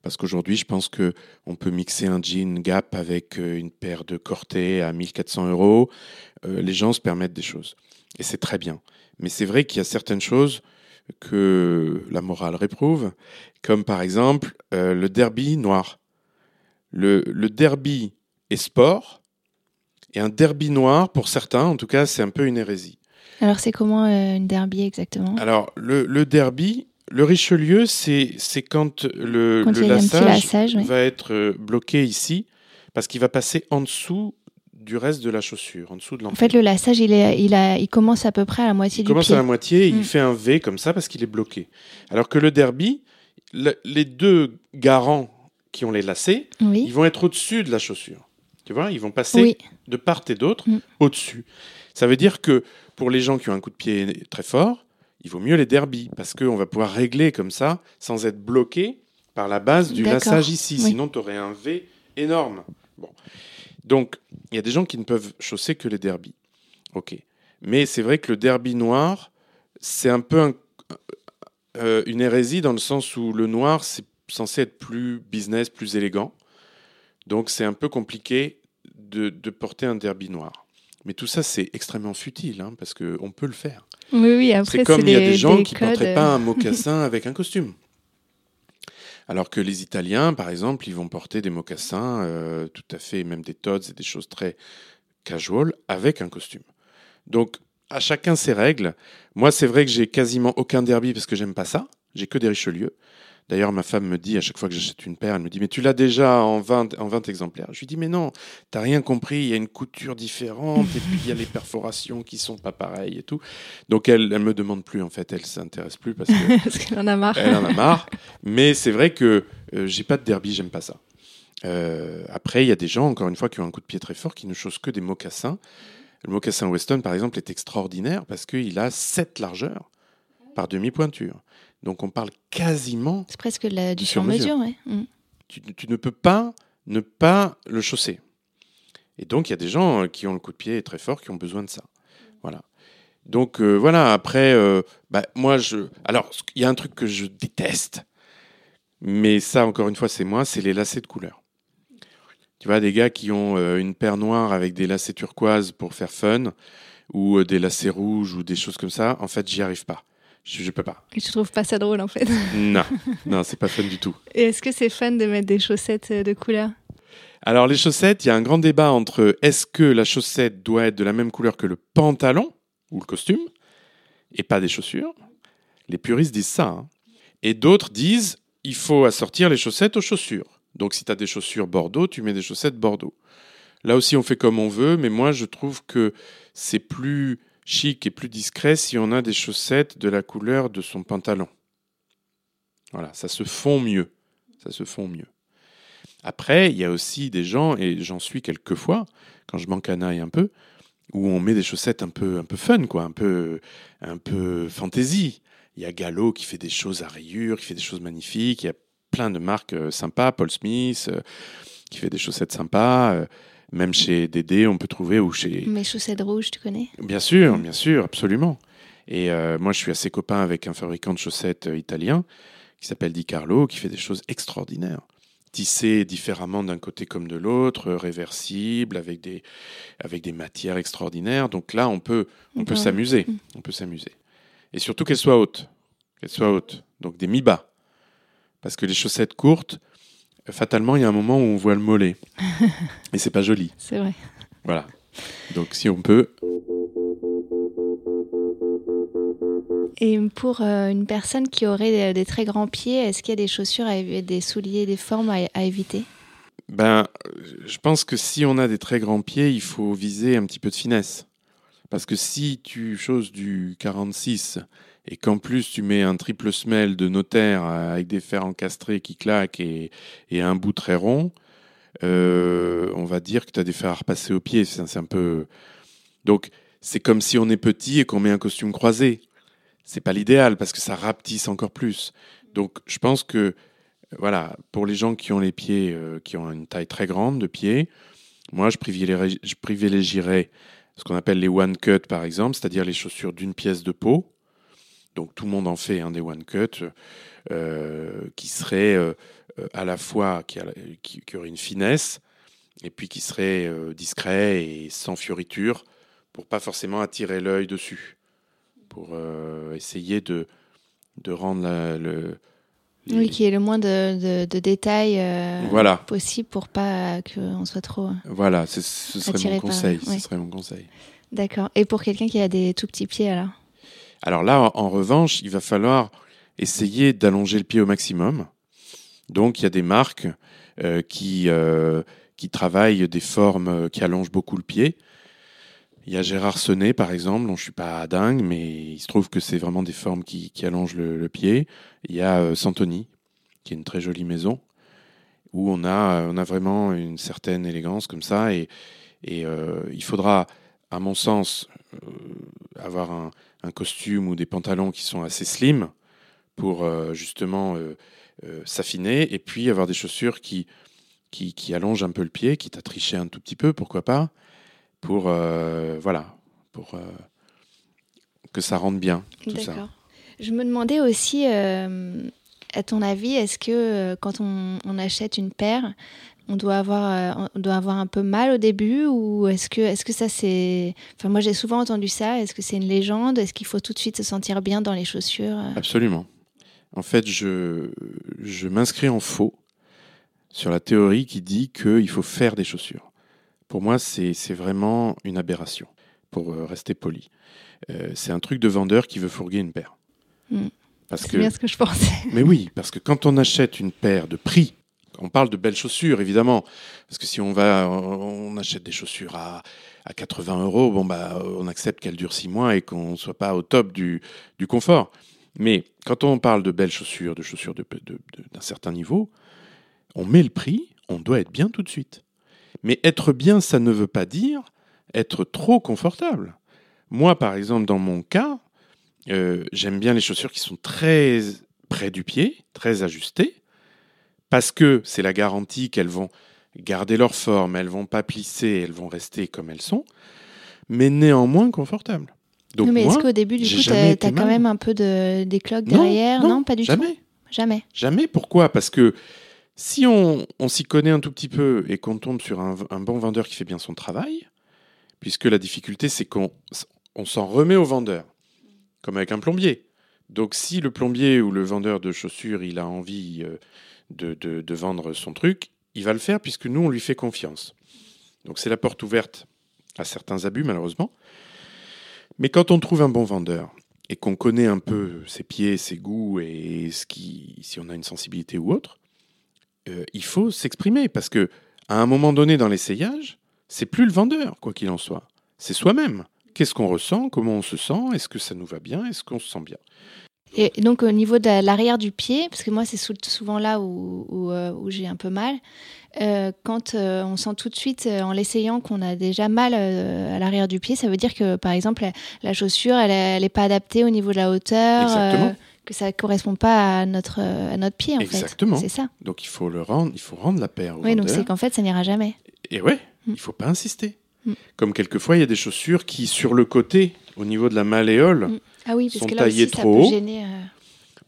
Parce qu'aujourd'hui, je pense que on peut mixer un jean Gap avec une paire de Corté à 1400 euros. Les gens se permettent des choses. Et c'est très bien. Mais c'est vrai qu'il y a certaines choses que la morale réprouve, comme par exemple euh, le derby noir. Le, le derby est sport, et un derby noir, pour certains, en tout cas, c'est un peu une hérésie. Alors, c'est comment euh, une derby exactement? Alors, le, le derby, le Richelieu, c'est quand le, Quand le lassage, lassage, oui. va être euh, bloqué ici, parce qu'il va passer en dessous du reste de la chaussure, en dessous de En l'empile. fait, le lassage, il, est, il, a, il commence à peu près à la moitié il du commence pied. à la moitié, et Mm. il fait un V comme ça parce qu'il est bloqué. Alors que le derby, le- les deux garants qui ont les lacets, ils vont être au-dessus de la chaussure. Tu vois, ils vont passer Oui. de part et d'autre Mm. au-dessus. Ça veut dire que pour les gens qui ont un coup de pied très fort, il vaut mieux les derbies parce qu'on va pouvoir régler comme ça sans être bloqué par la base du lassage ici. Oui. Sinon, tu aurais un V énorme. Bon. Donc, il y a des gens qui ne peuvent chausser que les derbies. OK. Mais c'est vrai que le derby noir, c'est un peu un- euh, une hérésie dans le sens où le noir, c'est censé être plus business, plus élégant. Donc, c'est un peu compliqué de, de porter un derby noir. Mais tout ça, c'est extrêmement futile, hein, parce qu'on peut le faire. Oui, oui, après, C'est comme il y a des- gens des qui ne porteraient euh, pas un mocassin avec un costume. Alors que les Italiens, par exemple, ils vont porter des mocassins euh, tout à fait, même des tods et des choses très casual avec un costume. Donc, à chacun ses règles. Moi, c'est vrai que j'ai quasiment aucun derby parce que j'aime pas ça. J'ai que des Richelieu. D'ailleurs, ma femme me dit, à chaque fois que j'achète une paire, elle me dit, mais tu l'as déjà en 20, en 20 exemplaires? Je lui dis, mais non, t'as rien compris, il y a une couture différente, et puis il y a les perforations qui sont pas pareilles et tout. Donc, elle, elle me demande plus, en fait, elle s'intéresse plus parce que Parce qu'elle en a marre. elle en a marre. Mais c'est vrai que euh, j'ai pas de derby, j'aime pas ça. Euh, après, il y a des gens, encore une fois, qui ont un coup de pied très fort, qui ne chaussent que des mocassins. Le mocassin Weston, par exemple, est extraordinaire parce qu'il a 7 largeurs par demi-pointure. Donc on parle quasiment, C'est presque de la- du sur-mesure. ouais. Mm. tu, tu ne peux pas ne pas le chausser. Et donc il y a des gens euh, qui ont le coup de pied très fort, qui ont besoin de ça. Voilà. Donc euh, voilà, après, euh, bah, moi, je... Alors, il y a un truc que je déteste, mais ça, encore une fois, c'est moi, c'est les lacets de couleur. Tu vois, des gars qui ont euh, une paire noire avec des lacets turquoise pour faire fun, ou des lacets rouges, ou des choses comme ça, en fait, j'y arrive pas. Je, je peux pas. Et tu trouves pas ça drôle, en fait. Non, non, c'est pas fun du tout. Et est-ce que c'est fun de mettre des chaussettes euh, de couleur Alors les chaussettes, il y a un grand débat entre est-ce que la chaussette doit être de la même couleur que le pantalon ou le costume et pas des chaussures? Les puristes disent ça. hein. Et d'autres disent il faut assortir les chaussettes aux chaussures. Donc si tu as des chaussures Bordeaux, tu mets des chaussettes Bordeaux. Là aussi on fait comme on veut, mais moi je trouve que c'est plus chic et plus discret si on a des chaussettes de la couleur de son pantalon. Voilà, ça se fond mieux. Ça se fond mieux. Après, il y a aussi des gens, et j'en suis quelquefois, quand je m'encanaille un peu, où on met des chaussettes un peu, un peu fun, quoi, un peu, un peu fantasy. Il y a Gallo qui fait des choses à rayures, qui fait des choses magnifiques. Il y a plein de marques euh, sympas, Paul Smith, euh, qui fait des chaussettes sympas. Même chez Dédé, on peut trouver, ou chez, Mes chaussettes rouges, tu connais? Bien sûr, bien sûr, absolument. Et euh, moi, je suis assez copain avec un fabricant de chaussettes euh, italien qui s'appelle Di Carlo, qui fait des choses extraordinaires. Tissées différemment d'un côté comme de l'autre, euh, réversibles, avec des, avec des matières extraordinaires. Donc là, on peut, on peut s'amuser. Mm. On peut s'amuser. Et surtout qu'elles soient hautes. Qu'elles soient hautes. Donc des mi-bas. Parce que les chaussettes courtes, fatalement, il y a un moment où on voit le mollet. Et c'est pas joli. C'est vrai. Voilà. Donc si on peut, Et pour euh, une personne qui aurait des, des très grands pieds, est-ce qu'il y a des chaussures, à des souliers, des formes à, à éviter? Ben, euh, je pense que si on a des très grands pieds, il faut viser un petit peu de finesse. Parce que si tu choses du 46 et qu'en plus tu mets un triple semelle de notaire avec des fers encastrés qui claquent et, un bout très rond, euh, on va dire que tu as des fers à repasser au pied. C'est un peu. Donc, c'est comme si on est petit et qu'on met un costume croisé. C'est pas l'idéal parce que ça rapetisse encore plus. Donc, je pense que, voilà, pour les gens qui ont les pieds, euh, qui ont une taille très grande de pieds, moi, je privilégierais, je privilégierais ce qu'on appelle les one cut, par exemple, c'est-à-dire les chaussures d'une pièce de peau. Donc, tout le monde en fait hein, des one cut euh, qui seraient euh, à la fois qui, qui, aurait une finesse et puis qui serait euh, discret et sans fioriture pour pas forcément attirer l'œil dessus, pour euh, essayer de, de rendre le, oui, qui est le moins de, de, détails euh, voilà. possible pour pas qu'on soit trop. Voilà, ce serait mon conseil. Ce serait mon conseil. D'accord. Et pour quelqu'un qui a des tout petits pieds alors? Alors là, en revanche, il va falloir essayer d'allonger le pied au maximum. Donc il y a des marques euh, qui, euh, qui travaillent des formes euh, qui allongent beaucoup le pied. Il y a Gérard Sonnet, par exemple, dont je suis pas dingue, mais il se trouve que c'est vraiment des formes qui, qui allongent le, pied. Il y a Santoni, qui est une très jolie maison, où on a, on a vraiment une certaine élégance comme ça. Et il faudra, à mon sens, avoir un, un, costume ou des pantalons qui sont assez slim pour justement euh, s'affiner et puis avoir des chaussures qui, qui, allongent un peu le pied, qui t'a triché un tout petit peu, pourquoi pas, pour, euh, voilà, pour euh, que ça rentre bien. Je me demandais aussi, à ton avis, est-ce que quand on, achète une paire, on doit avoir, on doit avoir un peu mal au début ou est-ce que, est-ce que ça c'est, enfin moi j'ai souvent entendu ça. Est-ce que c'est une légende? Est-ce qu'il faut tout de suite se sentir bien dans les chaussures? Absolument en fait, je, je m'inscris en faux sur la théorie qui dit qu'il faut faire des chaussures. Pour moi, c'est vraiment une aberration, pour euh, rester poli. Euh, c'est un truc de vendeur qui veut fourguer une paire. Hmm. C'est bien ce que je pensais. Mais oui, parce que quand on achète une paire de prix, on parle de belles chaussures, évidemment, parce que si on va, on achète des chaussures à, à 80 euros, bah, on accepte qu'elles durent six mois et qu'on ne soit pas au top du, du confort. Mais quand on parle de belles chaussures, de chaussures d'un certain niveau, on met le prix, on doit être bien tout de suite. Mais être bien, ça ne veut pas dire être trop confortable. Moi, par exemple, dans mon cas, euh, j'aime bien les chaussures qui sont très près du pied, très ajustées, parce que c'est la garantie qu'elles vont garder leur forme, elles vont pas plisser, elles vont rester comme elles sont, mais néanmoins confortables mais est-ce qu'au début, du coup, tu as, quand même un peu de, des cloques derrière? non, pas du jamais. tout Jamais. Jamais. Pourquoi? Parce que si on, on s'y connaît un tout petit peu et qu'on tombe sur un, un, bon vendeur qui fait bien son travail, puisque la difficulté, c'est qu'on on, s'en remet au vendeur, comme avec un plombier. Donc si le plombier ou le vendeur de chaussures, il a envie euh, de, vendre son truc, il va le faire puisque nous, on lui fait confiance. Donc c'est la porte ouverte à certains abus, malheureusement. Mais quand on trouve un bon vendeur et qu'on connaît un peu ses pieds, ses goûts et ce qui, si on a une sensibilité ou autre, euh, il faut s'exprimer parce que à un moment donné dans l'essayage, c'est plus le vendeur, quoi qu'il en soit, c'est soi-même. Qu'est-ce qu'on ressent? Comment on se sent? Est-ce que ça nous va bien? Est-ce qu'on se sent bien? Et donc au niveau de l'arrière du pied, parce que moi c'est souvent là où, où, euh, j'ai un peu mal, euh, quand euh, on sent tout de suite en l'essayant qu'on a déjà mal à l'arrière du pied, ça veut dire que par exemple la, chaussure elle n'est pas adaptée au niveau de la hauteur. que ça correspond pas à notre à notre pied en Exactement. C'est ça. Donc il faut le rendre, il faut rendre la paire au Oui, donc c'est qu'en fait ça n'ira jamais. Et ouais, il mm. il faut pas insister. Mm. Comme quelquefois il y a des chaussures qui sur le côté, au niveau de la malléole, mm. Ah oui, parce sont que là taillés aussi, trop ça peut gêner, euh.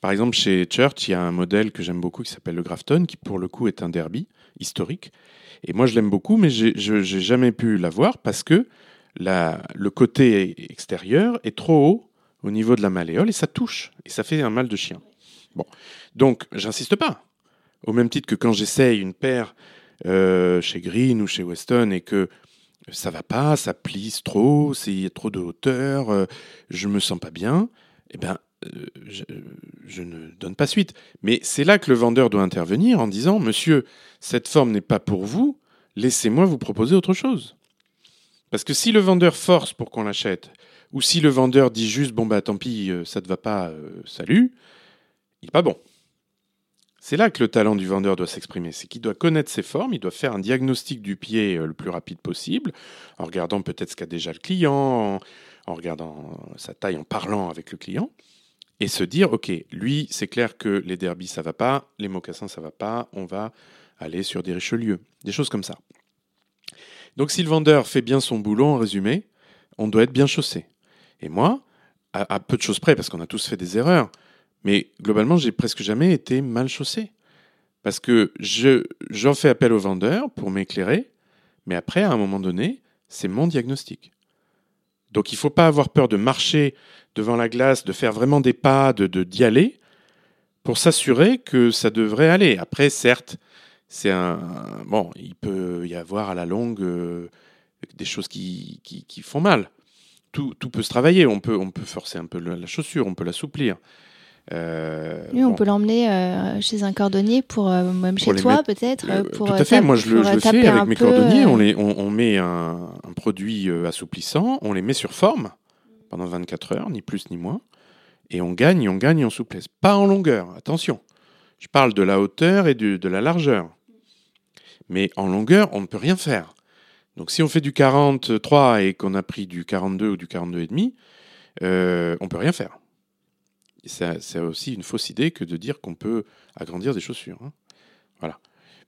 Par exemple, chez Church, il y a un modèle que j'aime beaucoup qui s'appelle le Grafton, qui pour le coup est un derby historique. Et moi, je l'aime beaucoup, mais je n'ai jamais pu l'avoir parce que la, le côté extérieur est trop haut au niveau de la malléole et ça touche et ça fait un mal de chien. Bon, donc j'insiste pas. Au même titre que quand j'essaye une paire euh, chez Green ou chez Weston et que ça va pas, ça plisse trop, a trop de hauteur, euh, je me sens pas bien, eh ben, euh, je, ne donne pas suite. Mais c'est là que le vendeur doit intervenir en disant, monsieur, cette forme n'est pas pour vous, laissez-moi vous proposer autre chose. Parce que si le vendeur force pour qu'on l'achète, ou si le vendeur dit juste bon bah tant pis, euh, ça te va pas, euh, salut, il n'est pas bon. C'est là que le talent du vendeur doit s'exprimer, c'est qu'il doit connaître ses formes, il doit faire un diagnostic du pied euh, le plus rapide possible, en regardant peut-être ce qu'a déjà le client, en, regardant sa taille, en parlant avec le client, et se dire ok, lui c'est clair que les derbies ça va pas, les mocassins ça va pas, on va aller sur des Richelieu, des choses comme ça. Donc si le vendeur fait bien son boulot, en résumé, on doit être bien chaussé. Et moi, à, à peu de choses près, parce qu'on a tous fait des erreurs, mais globalement, j'ai presque jamais été mal chaussé. Parce que je, j'en fais appel au vendeur pour m'éclairer, mais après, à un moment donné, c'est mon diagnostic. Donc il ne faut pas avoir peur de marcher devant la glace, de faire vraiment des pas, de, de d'y aller, pour s'assurer que ça devrait aller. Après, certes, c'est un bon, il peut y avoir à la longue euh, des choses qui, qui, qui font mal. Tout, tout, peut se travailler. On peut, on peut forcer un peu la chaussure, on peut l'assouplir. Euh, oui, on bon. peut l'emmener euh, chez un cordonnier pour euh, même chez toi peut-être. Euh, tout à fait. Moi, je le, je le fais avec mes cordonniers. On, les, on, on met un, un, produit assouplissant, on les met sur forme pendant 24 heures, ni plus ni moins, et on gagne, on gagne en souplesse. Pas en longueur. Attention. Je parle de la hauteur et de la largeur. Mais en longueur, on ne peut rien faire. Donc si on fait du 43 et qu'on a pris du 42 ou du 42,5, euh, on peut rien faire. C'est aussi une fausse idée que de dire qu'on peut agrandir des chaussures. Hein. Voilà.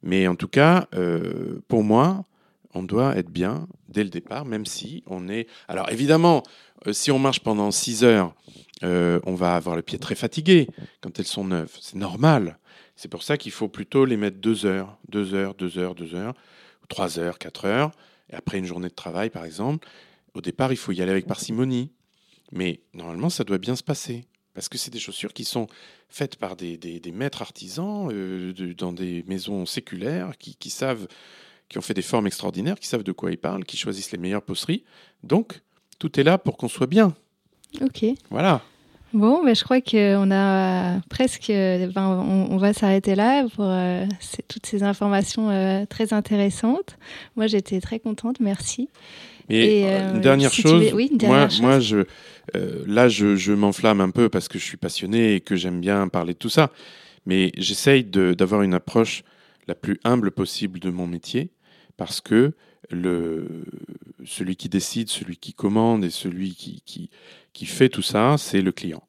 Mais en tout cas, euh, pour moi, on doit être bien dès le départ, même si on est... Alors évidemment, euh, si on marche pendant 6 heures, euh, on va avoir le pied très fatigué quand elles sont neuves. C'est normal. C'est pour ça qu'il faut plutôt les mettre 2 heures, 2 heures, 2 heures, 2 heures, 3 heures, 4 heures, et après une journée de travail par exemple. Au départ, il faut y aller avec parcimonie. Mais normalement, ça doit bien se passer. Parce que c'est des chaussures qui sont faites par des, des, des maîtres artisans euh, de, dans des maisons séculaires qui, qui, savent, qui ont fait des formes extraordinaires, qui savent de quoi ils parlent, qui choisissent les meilleures poseries. Donc, tout est là pour qu'on soit bien. Ok. Voilà. Bon, mais je crois qu'on a presque. Ben, on, on, va s'arrêter là pour euh, toutes ces informations euh, très intéressantes. Moi, j'étais très contente. Merci. Et, Et euh, une dernière si chose, oui, une dernière moi, chose. moi, je, euh, là, je, je m'enflamme un peu parce que je suis passionné et que j'aime bien parler de tout ça. Mais j'essaye d'avoir une approche la plus humble possible de mon métier parce que le, celui qui décide, celui qui commande et celui qui, qui, qui fait tout ça, c'est le client.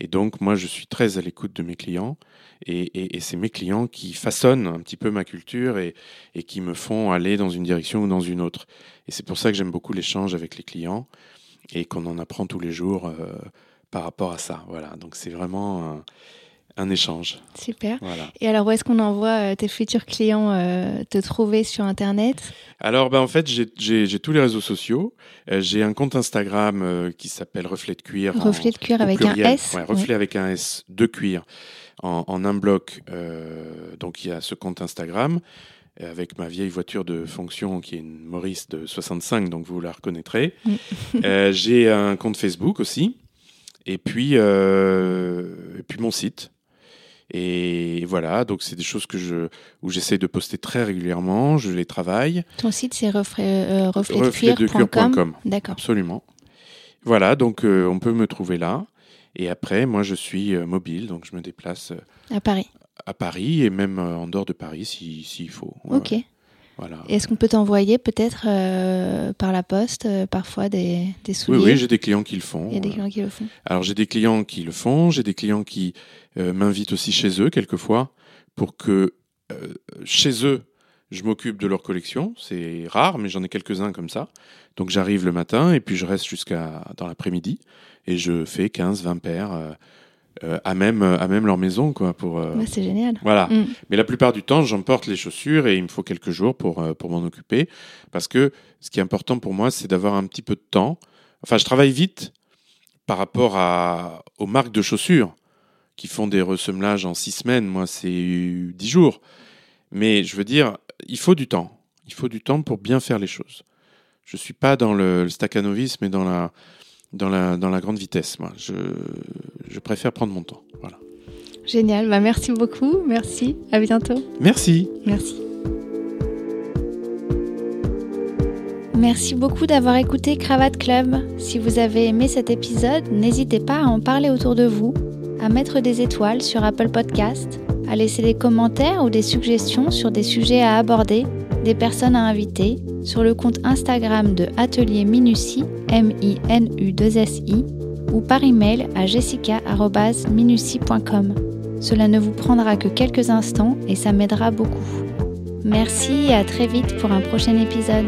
Et donc, moi, je suis très à l'écoute de mes clients et, et, et c'est mes clients qui façonnent un petit peu ma culture et, et qui me font aller dans une direction ou dans une autre. Et c'est pour ça que j'aime beaucoup l'échange avec les clients et qu'on en apprend tous les jours euh, par rapport à ça. Voilà, donc c'est vraiment un, un, échange. Super. Voilà. Et alors, où est-ce qu'on envoie euh, tes futurs clients euh, te trouver sur Internet? Alors, ben, en fait, j'ai tous les réseaux sociaux. Euh, j'ai un compte Instagram qui s'appelle Reflet de cuir. Reflet de cuir avec pluriel. un S. Ouais, reflet avec un S de cuir en, en un bloc. Euh, donc, il y a ce compte Instagram avec ma vieille voiture de fonction qui est une Maurice de 65, donc vous la reconnaîtrez. euh, J'ai un compte Facebook aussi, et puis, euh, et puis mon site. Et voilà, donc c'est des choses que je, où j'essaie de poster très régulièrement, je les travaille. Ton site c'est reflet, euh, refletdecuir.com. D'accord. Absolument. Voilà, donc euh, on peut me trouver là. Et après, moi je suis euh, mobile, donc je me déplace. à Paris à Paris et même euh, en dehors de Paris s'il si, si faut. Ok. Voilà. Est-ce qu'on peut t'envoyer peut-être euh, par la poste euh, parfois des, des souliers Oui, oui j'ai des clients qui le font. Il y a des clients qui le font. Alors j'ai des clients qui le font, j'ai des clients qui euh, m'invitent aussi chez eux quelquefois pour que euh, chez eux je m'occupe de leur collection. C'est rare, mais j'en ai quelques-uns comme ça. Donc j'arrive le matin et puis je reste jusqu'à dans l'après-midi et je fais 15-20 paires euh, euh, à même à même leur maison quoi pour euh, c'est génial. voilà. Mm. mais la plupart du temps j'emporte les chaussures et il me faut quelques jours pour euh, pour m'en occuper parce que ce qui est important pour moi c'est d'avoir un petit peu de temps. Enfin je travaille vite par rapport à aux marques de chaussures qui font des ressemblages en six semaines. Moi c'est dix jours. Mais je veux dire il faut du temps. Il faut du temps pour bien faire les choses je suis pas dans le, le staccanovisme mais dans la dans la, dans la grande vitesse. Moi. Je, je préfère prendre mon temps. Voilà. Génial. Bah, merci beaucoup. Merci. À bientôt. Merci. Merci. Merci beaucoup d'avoir écouté Cravate Club. Si vous avez aimé cet épisode, n'hésitez pas à en parler autour de vous, à mettre des étoiles sur Apple Podcast, à laisser des commentaires ou des suggestions sur des sujets à aborder, des personnes à inviter, sur le compte Instagram de Atelier Minutie, M-I-N-U-2-S-I, ou par email à jessica.minutie.com. Cela ne vous prendra que quelques instants et ça m'aidera beaucoup. Merci et à très vite pour un prochain épisode.